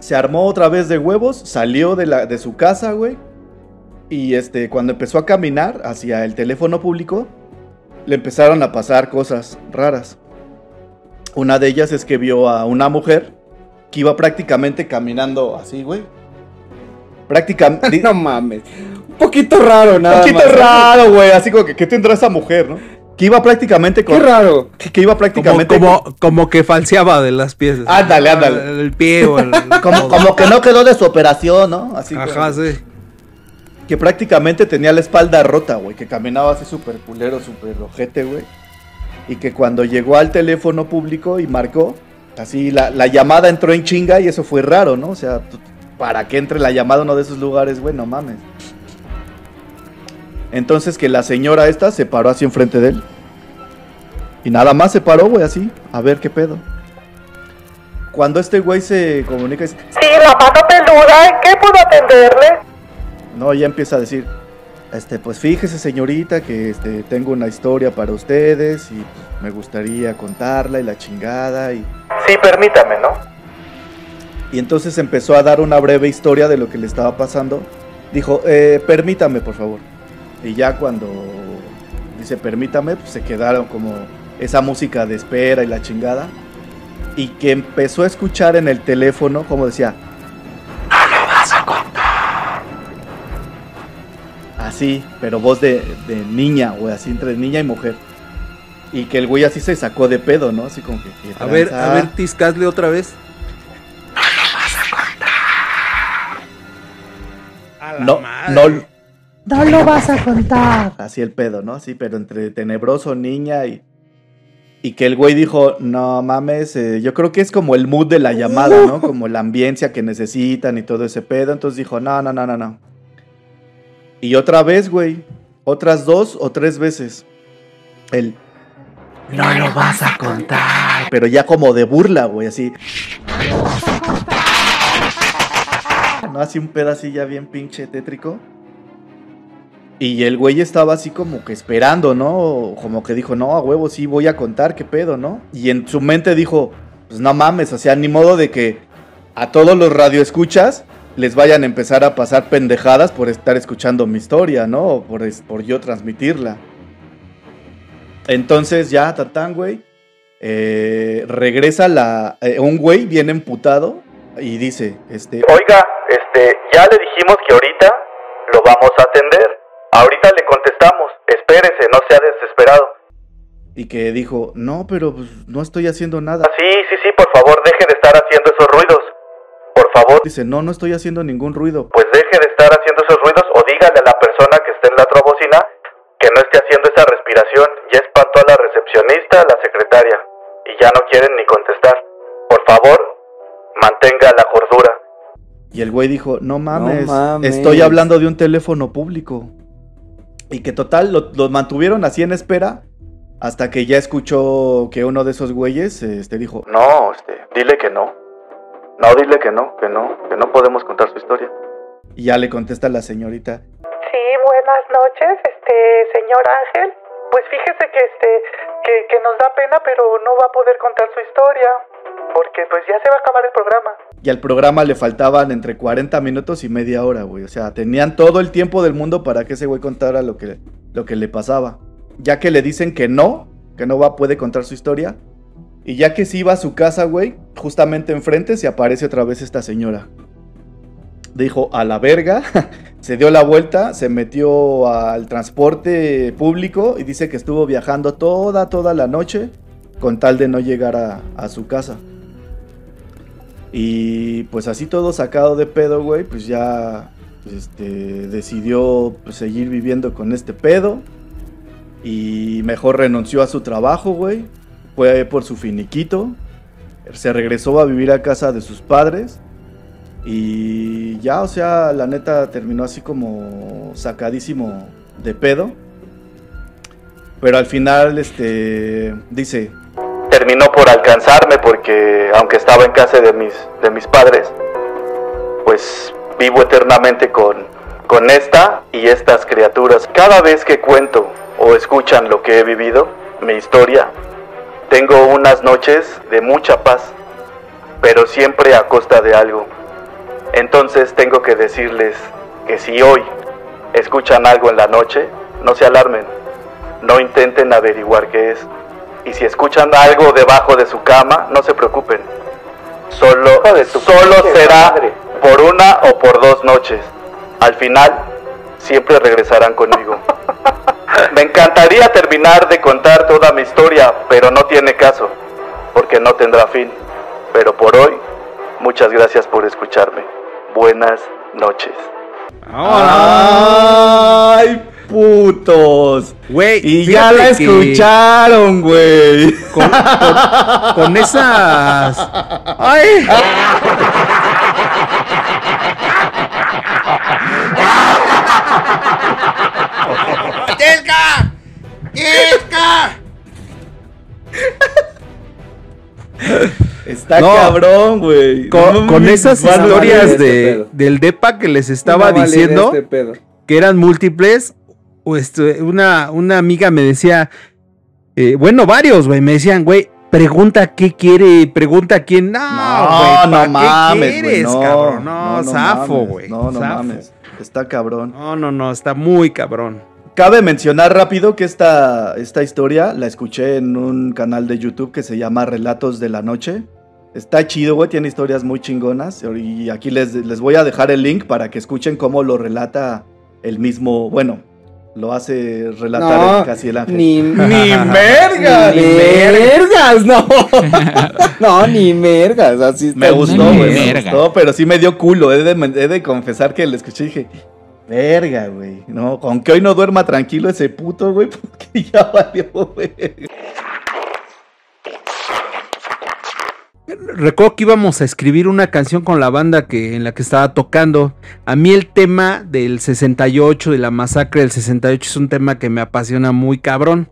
Se armó otra vez de huevos, salió de, la, de su casa, güey. Y este, cuando empezó a caminar hacia el teléfono público, le empezaron a pasar cosas raras. Una de ellas es que vio a una mujer que iba prácticamente caminando así, güey. Prácticamente. [laughs] No mames. Poquito raro, nada Un poquito más. raro, güey. Así como que, ¿qué tendrá esa mujer, no? Que iba prácticamente con. Qué raro. Que, que iba Como, prácticamente. como, como que falseaba de las piezas. Ándale, ándale. El, el pie o el. [laughs] como, como que no quedó de su operación, ¿no? Así Ajá, como- sí. Que prácticamente tenía la espalda rota, güey. Que caminaba así súper culero, súper rojete, güey. Y que cuando llegó al teléfono público y marcó, así la, la llamada entró en chinga y eso fue raro, ¿no? O sea, para que entre la llamada a uno de esos lugares, güey, no mames. Entonces que la señora esta se paró así enfrente de él. Y nada más se paró, güey, así. A ver qué pedo. Cuando este güey se comunica, dice, Sí, la mano peluda, ¿en qué puedo atenderle? No, ya empieza a decir, este, pues fíjese señorita que este, tengo una historia para ustedes y pues, me gustaría contarla y la chingada y... Sí, permítame, ¿no? Y entonces empezó a dar una breve historia de lo que le estaba pasando. Dijo, eh, permítame por favor. Y ya cuando dice permítame, pues se quedaron como esa música de espera y la chingada. Y que empezó a escuchar en el teléfono, como decía, Así, pero voz de, de niña, güey, así entre niña y mujer. Y que el güey así se sacó de pedo, ¿no? Así como que. ¿qué A ver, a ver, tiscasle otra vez. A la No, madre. no. No lo vas a contar. Así el pedo, ¿no? Sí, pero entre tenebroso, niña y. Y que el güey dijo, no mames, eh, yo creo que es como el mood de la llamada, ¿no? [laughs] Como la ambiencia que necesitan y todo ese pedo. Entonces dijo, no, no, no, no, no. Y otra vez, güey. Otras dos o tres veces. El, No lo vas a contar. pero ya como de burla, güey, así. [laughs] No, así un pedazo ya bien pinche tétrico. Y el güey estaba así como que esperando, ¿no? Como que dijo, no, a huevo, sí, voy a contar, qué pedo, ¿no? Y en su mente dijo, pues no mames, o sea, ni modo de que a todos los radioescuchas les vayan a empezar a pasar pendejadas por estar escuchando mi historia, ¿no? Por, por yo transmitirla. Entonces ya, tatán, güey. eh, regresa la, eh, un güey bien emputado y dice, este, Oiga, este, ya le dijimos que ahorita lo vamos a atender. Ahorita le contestamos. Espérese, no sea desesperado. y que dijo, no, pero pues, no estoy haciendo nada. Sí, sí, sí, por favor, deje de estar haciendo esos ruidos. Por favor, Dice, no, no estoy haciendo ningún ruido. pues deje de estar haciendo esos ruidos o dígale a la persona que esté en la otra bocina que no esté haciendo esa respiración. Ya espantó a la recepcionista, a la secretaria, y ya no quieren ni contestar. Por favor, mantenga la cordura. Y el güey dijo, no mames, mames. estoy hablando de un teléfono público. Y que total, lo, lo mantuvieron así en espera hasta que ya escuchó que uno de esos güeyes este, dijo, No, este, dile que no. No, dile que no, que no, que no podemos contar su historia. y ya le contesta la señorita, Sí, buenas noches, este, señor Ángel. Pues fíjese que este, que, que nos da pena, pero no va a poder contar su historia, porque pues ya se va a acabar el programa. y al programa le faltaban entre 40 minutos y media hora, güey. O sea, tenían todo el tiempo del mundo para que ese güey contara lo que, lo que le pasaba. Ya que le dicen que no, que no va poder contar su historia. Y ya que se iba a su casa, güey, justamente enfrente se aparece otra vez esta señora. Dijo, a la verga, [laughs] se dio la vuelta, se metió al transporte público y dice que estuvo viajando toda, toda la noche con tal de no llegar a su casa. Y pues así todo sacado de pedo, güey, pues ya este, decidió pues, seguir viviendo con este pedo. Y mejor renunció a su trabajo, güey. Fue por su finiquito. Se regresó a vivir a casa de sus padres. Y ya, o sea, la neta terminó así como sacadísimo de pedo. Pero al final, este, dice, Terminó por alcanzarme porque, aunque estaba en casa de mis, de mis padres, pues vivo eternamente con, con esta y estas criaturas. Cada vez que cuento o escuchan lo que he vivido, mi historia, tengo unas noches de mucha paz, pero siempre a costa de algo. Entonces tengo que decirles que si hoy escuchan algo en la noche, no se alarmen, no intenten averiguar qué es. Y si escuchan algo debajo de su cama, no se preocupen. Solo, solo será por una o por dos noches. Al final, siempre regresarán conmigo. [laughs] Me encantaría terminar de contar toda mi historia, pero no tiene caso, porque no tendrá fin. Pero por hoy, muchas gracias por escucharme. Buenas noches. ¡Ay, putos! Güey, Y ya la que escucharon, güey. Con, con- con esas. ¡Ay! ¡Tesca! ¡Tesca! Está No. cabrón, güey. Con, No con esas historias este de, pedo. del DEPA que les estaba diciendo este pedo. que eran múltiples, este, una, una amiga me decía, eh, bueno, varios, güey, me decían, güey, pregunta qué quiere, pregunta quién. No, No, ¿pa' no qué mames, güey. quieres, No, cabrón? No, zafo, mames, güey. No, no zafo. mames. Está cabrón. No, no, no, está muy cabrón. Cabe mencionar rápido que esta, esta historia la escuché en un canal de YouTube que se llama Relatos de la Noche. Está chido, güey, tiene historias muy chingonas. Y aquí les, les voy a dejar el link para que escuchen cómo lo relata el mismo, bueno, lo hace relatar No, el- casi el ángel. Ni, [laughs] ¡Ni mergas! Ni mergas, no. [laughs] no, ni mergas. Así está Me gustó, Ni güey, me gustó, pero sí me dio culo. He de, he de confesar que le escuché y dije, verga, güey. No, aunque hoy no duerma tranquilo ese puto, güey, [laughs] porque ya valió, güey. Recuerdo que íbamos a escribir una canción con la banda que, en la que estaba tocando. A mí el tema del 68, de la masacre del 68, es un tema que me apasiona muy cabrón.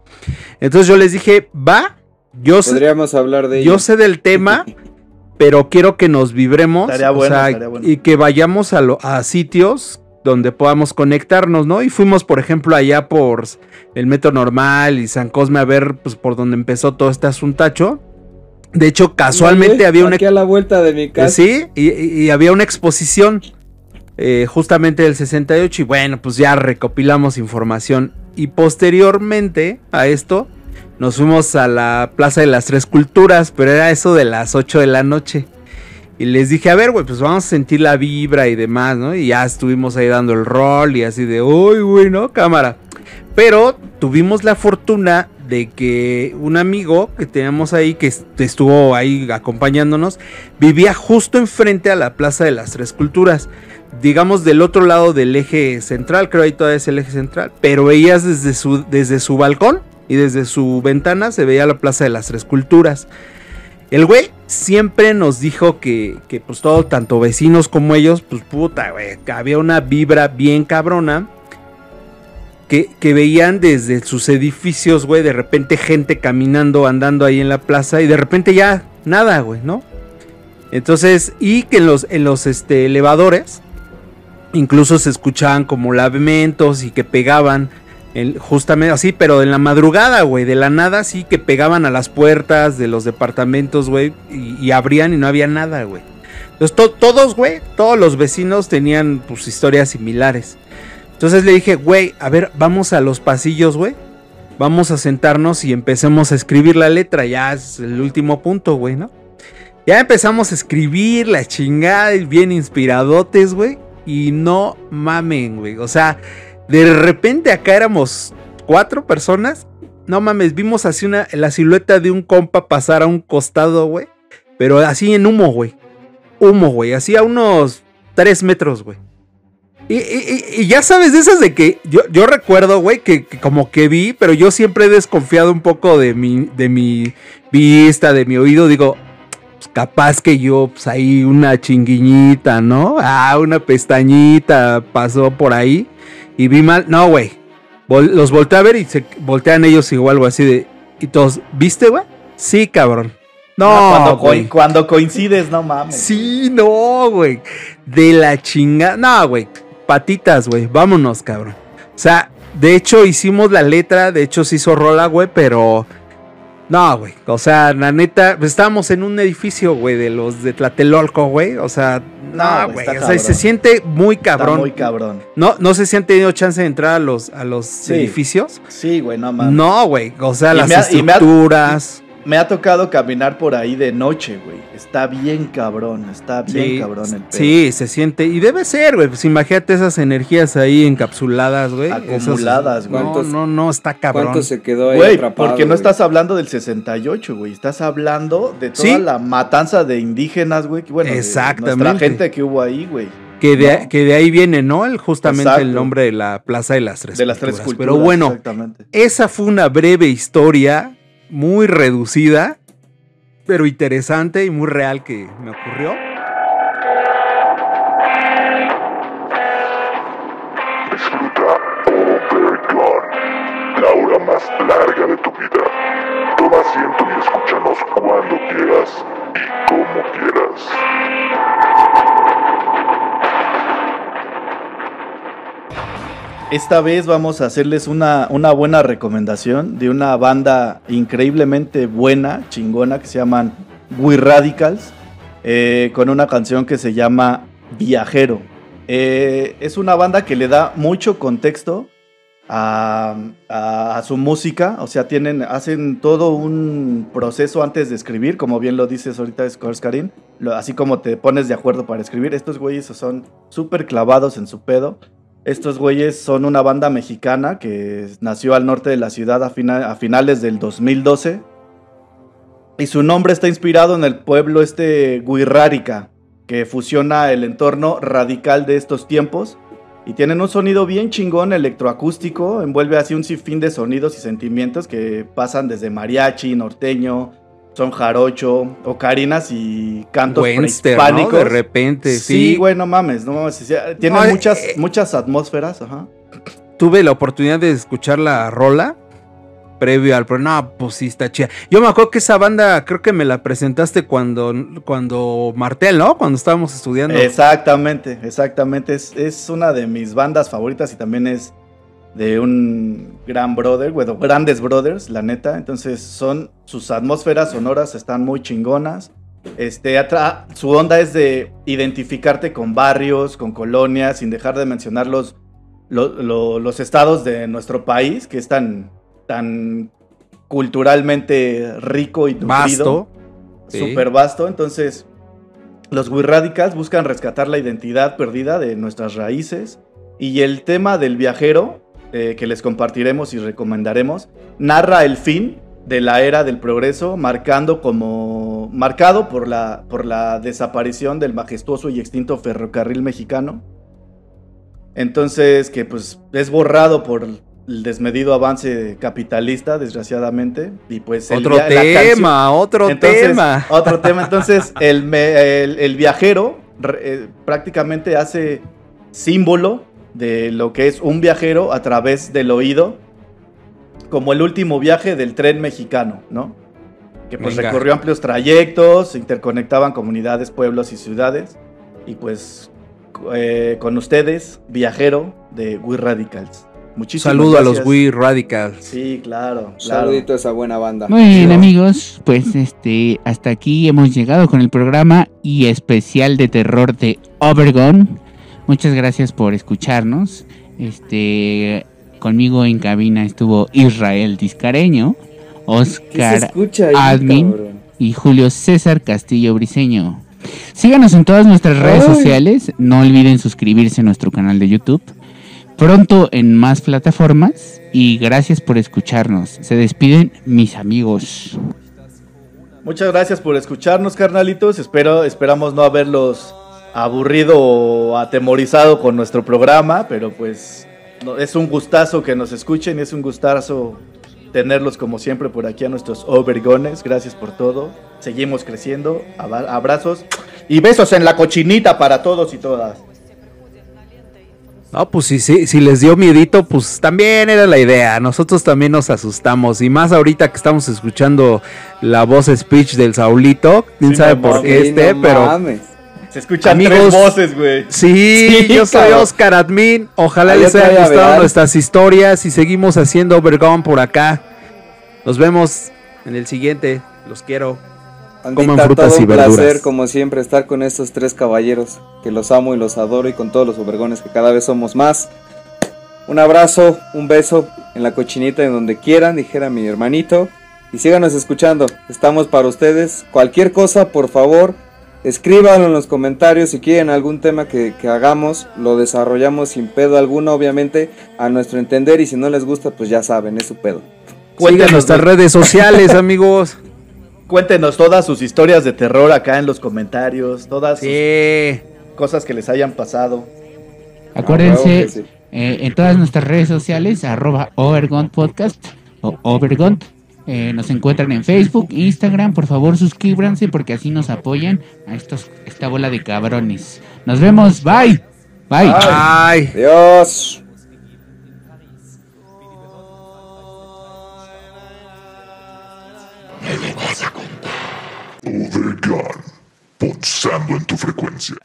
Entonces yo les dije, va, yo sé, Podríamos hablar de yo ello. sé del tema, [laughs] pero quiero que nos vibremos o sea, bueno. y que vayamos a, lo- a sitios donde podamos conectarnos, ¿no? Y fuimos, por ejemplo, allá por el Metro Normal y San Cosme a ver, pues, por donde empezó todo este asuntacho. De hecho, casualmente había una... Aquí a la vuelta de mi casa. Sí, y había una exposición eh, justamente del 68 y bueno, pues ya recopilamos información. Y posteriormente a esto, nos fuimos a la Plaza de las Tres Culturas, pero era eso de las 8 de la noche. Y les dije, a ver, güey, pues vamos a sentir la vibra y demás, ¿no? Y ya estuvimos ahí dando el rol y así de, uy, güey, ¿no? Cámara. Pero tuvimos la fortuna de que un amigo que teníamos ahí, que est- estuvo ahí acompañándonos, vivía justo enfrente a la Plaza de las Tres Culturas. Digamos del otro lado del eje central, creo ahí todavía es el eje central. Pero veías desde su, desde su balcón y desde su ventana se veía la Plaza de las Tres Culturas. El güey siempre nos dijo que, que pues todo, tanto vecinos como ellos, pues puta, güey, había una vibra bien cabrona. Que, veían desde sus edificios, güey, de repente gente caminando, andando ahí en la plaza y de repente ya nada, güey, ¿no? Entonces, y que en los, en los este, elevadores incluso se escuchaban como lamentos y que pegaban el- justamente así, pero en la madrugada, güey, de la nada, sí, que pegaban a las puertas de los departamentos, güey, y, abrían y no había nada, güey. Entonces, to- todos, güey, todos los vecinos tenían, pues, historias similares. Entonces le dije, güey, a ver, vamos a los pasillos, güey. Vamos a sentarnos y empecemos a escribir la letra. Ya es el último punto, güey, ¿no? Ya empezamos a escribir la chingada, bien inspiradotes, güey. Y no mamen, güey. O sea, de repente acá éramos cuatro personas. No mames, vimos así una, la silueta de un compa pasar a un costado, güey. Pero así en humo, güey. Humo, güey. Así a unos tres metros, güey. Y, y- y- y ya sabes de esas de que yo, yo recuerdo, güey, que, que como que vi, pero yo siempre he desconfiado un poco de mi, de mi vista, de mi oído. Digo, pues, capaz que yo, pues ahí una chinguiñita, ¿no? Ah, una pestañita pasó por ahí y vi mal. No, güey. Vol- los volteé a ver y se voltean ellos igual, algo así de. Y todos, ¿viste, güey? Sí, cabrón. No, cuando, güey. cuando coincides, no mames. Sí, no, güey. De la chingada. No, güey. Patitas, güey. Vámonos, cabrón. O sea, de hecho hicimos la letra. De hecho se hizo rola, güey. Pero. No, güey. O sea, la neta. pues, estábamos en un edificio, güey. De los de Tlatelolco, güey. O sea, No, güey, O sea, se siente muy Está cabrón. muy cabrón. No, no sé si han tenido chance de entrar a los, a los Sí. edificios. Sí, güey, no mames. No, güey. O sea, Y las me ha- estructuras. Me ha tocado caminar por ahí de noche, güey. Está bien cabrón, está bien Sí, cabrón el pedo. Sí, se siente. Y debe ser, güey. Pues imagínate esas energías ahí encapsuladas, güey. Acumuladas, güey. No, ¿Cuántos- no, no, está cabrón. ¿Cuánto se quedó ahí Güey, atrapado? porque no güey? estás hablando del 68, güey. Estás hablando de toda Sí. la matanza de indígenas, güey. que, Bueno, de Exactamente. nuestra gente que hubo ahí, güey. Que de, No. que de ahí viene, ¿no? El, justamente Exacto. el nombre de la Plaza de las Tres De las tres Culturas. culturas. Pero bueno, Exactamente. esa fue una breve historia, muy reducida, pero interesante y muy real que me ocurrió. Esta vez vamos a hacerles una, una buena recomendación de una banda increíblemente buena, chingona, que se llaman We Radicals, eh, con una canción que se llama Viajero. Eh, es una banda que le da mucho contexto a, a- su música, o sea, tienen, hacen todo un proceso antes de escribir, como bien lo dices ahorita, Skorskarin, así como te pones de acuerdo para escribir, estos güeyes son súper clavados en su pedo. Estos güeyes son una banda mexicana que nació al norte de la ciudad a, fina- a finales del 2012. Y su nombre está inspirado en el pueblo este Guirrárica, que fusiona el entorno radical de estos tiempos. Y tienen un sonido bien chingón electroacústico, envuelve así un sinfín de sonidos y sentimientos que pasan desde mariachi, norteño, son jarocho, ocarinas y cantos Western, ¿no? prehispánicos. De repente, Sí, sí. güey, no mames, no mames. Tiene No, muchas, eh. muchas atmósferas, ajá. Tuve la oportunidad de escuchar la rola previo al programa. No, pues sí, está chida. Yo me acuerdo que esa banda, creo que me la presentaste cuando, cuando Martel, ¿no? Cuando estábamos estudiando. Exactamente, exactamente. Es, es una de mis bandas favoritas y también es de un gran brother, bueno, grandes brothers, la neta. Entonces son sus atmósferas sonoras están muy chingonas. Este, su onda es de identificarte con barrios, con colonias, sin dejar de mencionar los, lo- lo- los estados de nuestro país, que es tan, tan culturalmente rico y Vasto. Sí. súper vasto. Entonces, los We Radicals buscan rescatar la identidad perdida de nuestras raíces. Y el tema del viajero, eh, que les compartiremos y recomendaremos, narra el fin de la era del progreso, marcando como marcado por la, por la desaparición del majestuoso y extinto ferrocarril mexicano. Entonces, que pues es borrado por el desmedido avance capitalista, desgraciadamente. Y pues el Otro tema, otro entonces, tema. [laughs] Otro tema. Entonces, el, el- el viajero eh, prácticamente hace símbolo de lo que es un viajero a través del oído, como el último viaje del tren mexicano, ¿no? Que pues Venga. recorrió amplios trayectos, interconectaban comunidades, pueblos y ciudades. Y pues eh, con ustedes, viajero de We Radicals. Muchísimas Saludo a los. We Radicals. Sí, claro, claro. Saludito a esa buena banda. Muy bien, Sí. amigos, pues este hasta aquí hemos llegado con el programa y especial de terror de Overgone. Muchas gracias por escucharnos. Este conmigo en cabina estuvo Israel Discareño, ¿Qué se Oscar escucha Admin cabrón? y Julio César Castillo Briseño. Síganos en todas nuestras redes sociales. No olviden suscribirse a nuestro canal de YouTube. Pronto en más plataformas. Y gracias por escucharnos. Se despiden mis amigos. Muchas gracias por escucharnos, carnalitos. Espero, esperamos no haberlos aburrido o atemorizado con nuestro programa, pero pues no- es un gustazo que nos escuchen y es un gustazo tenerlos como siempre por aquí a nuestros overgones. Gracias por todo. Seguimos creciendo. Abrazos y besos en la cochinita para todos y todas. No, pues sí, sí, si les dio miedito, pues también era la idea. Nosotros también nos asustamos. Y más ahorita que estamos escuchando la voz speech del Saulito. Quién Sí, sabe no por mames. qué no pero. mames. Se escuchan Amigos, tres voces, güey. Sí, Sí, yo soy cabrón. Oscar Admin. Ojalá Ahí les haya gustado nuestras historias y seguimos haciendo Overgone por acá. Nos vemos en el siguiente. Los quiero. Bandita, Coman frutas todo y un placer, verduras. como siempre, estar con estos tres caballeros que los amo y los adoro y con todos los obergones que cada vez somos más. Un abrazo, un beso en la cochinita en donde quieran, dijera mi hermanito. Y síganos escuchando, estamos para ustedes. Cualquier cosa, por favor, escríbanlo en los comentarios si quieren algún tema que, que hagamos. Lo desarrollamos sin pedo alguno, obviamente, a nuestro entender. Y si no les gusta, pues ya saben, es su pedo. Sigan Cuéntenos, nuestras redes sociales, [laughs] amigos. Cuéntenos todas sus historias de terror acá en los comentarios, todas sus Sí. cosas que les hayan pasado. Acuérdense, sí. eh, en todas nuestras redes sociales, arroba Overgone Podcast o Overgone. Eh, nos encuentran en Facebook, Instagram. Por favor, suscríbanse porque así nos apoyan a estos, esta bola de cabrones. Nos vemos. Bye. Bye. Ay. Adiós. Overgun, punzando en tu frecuencia.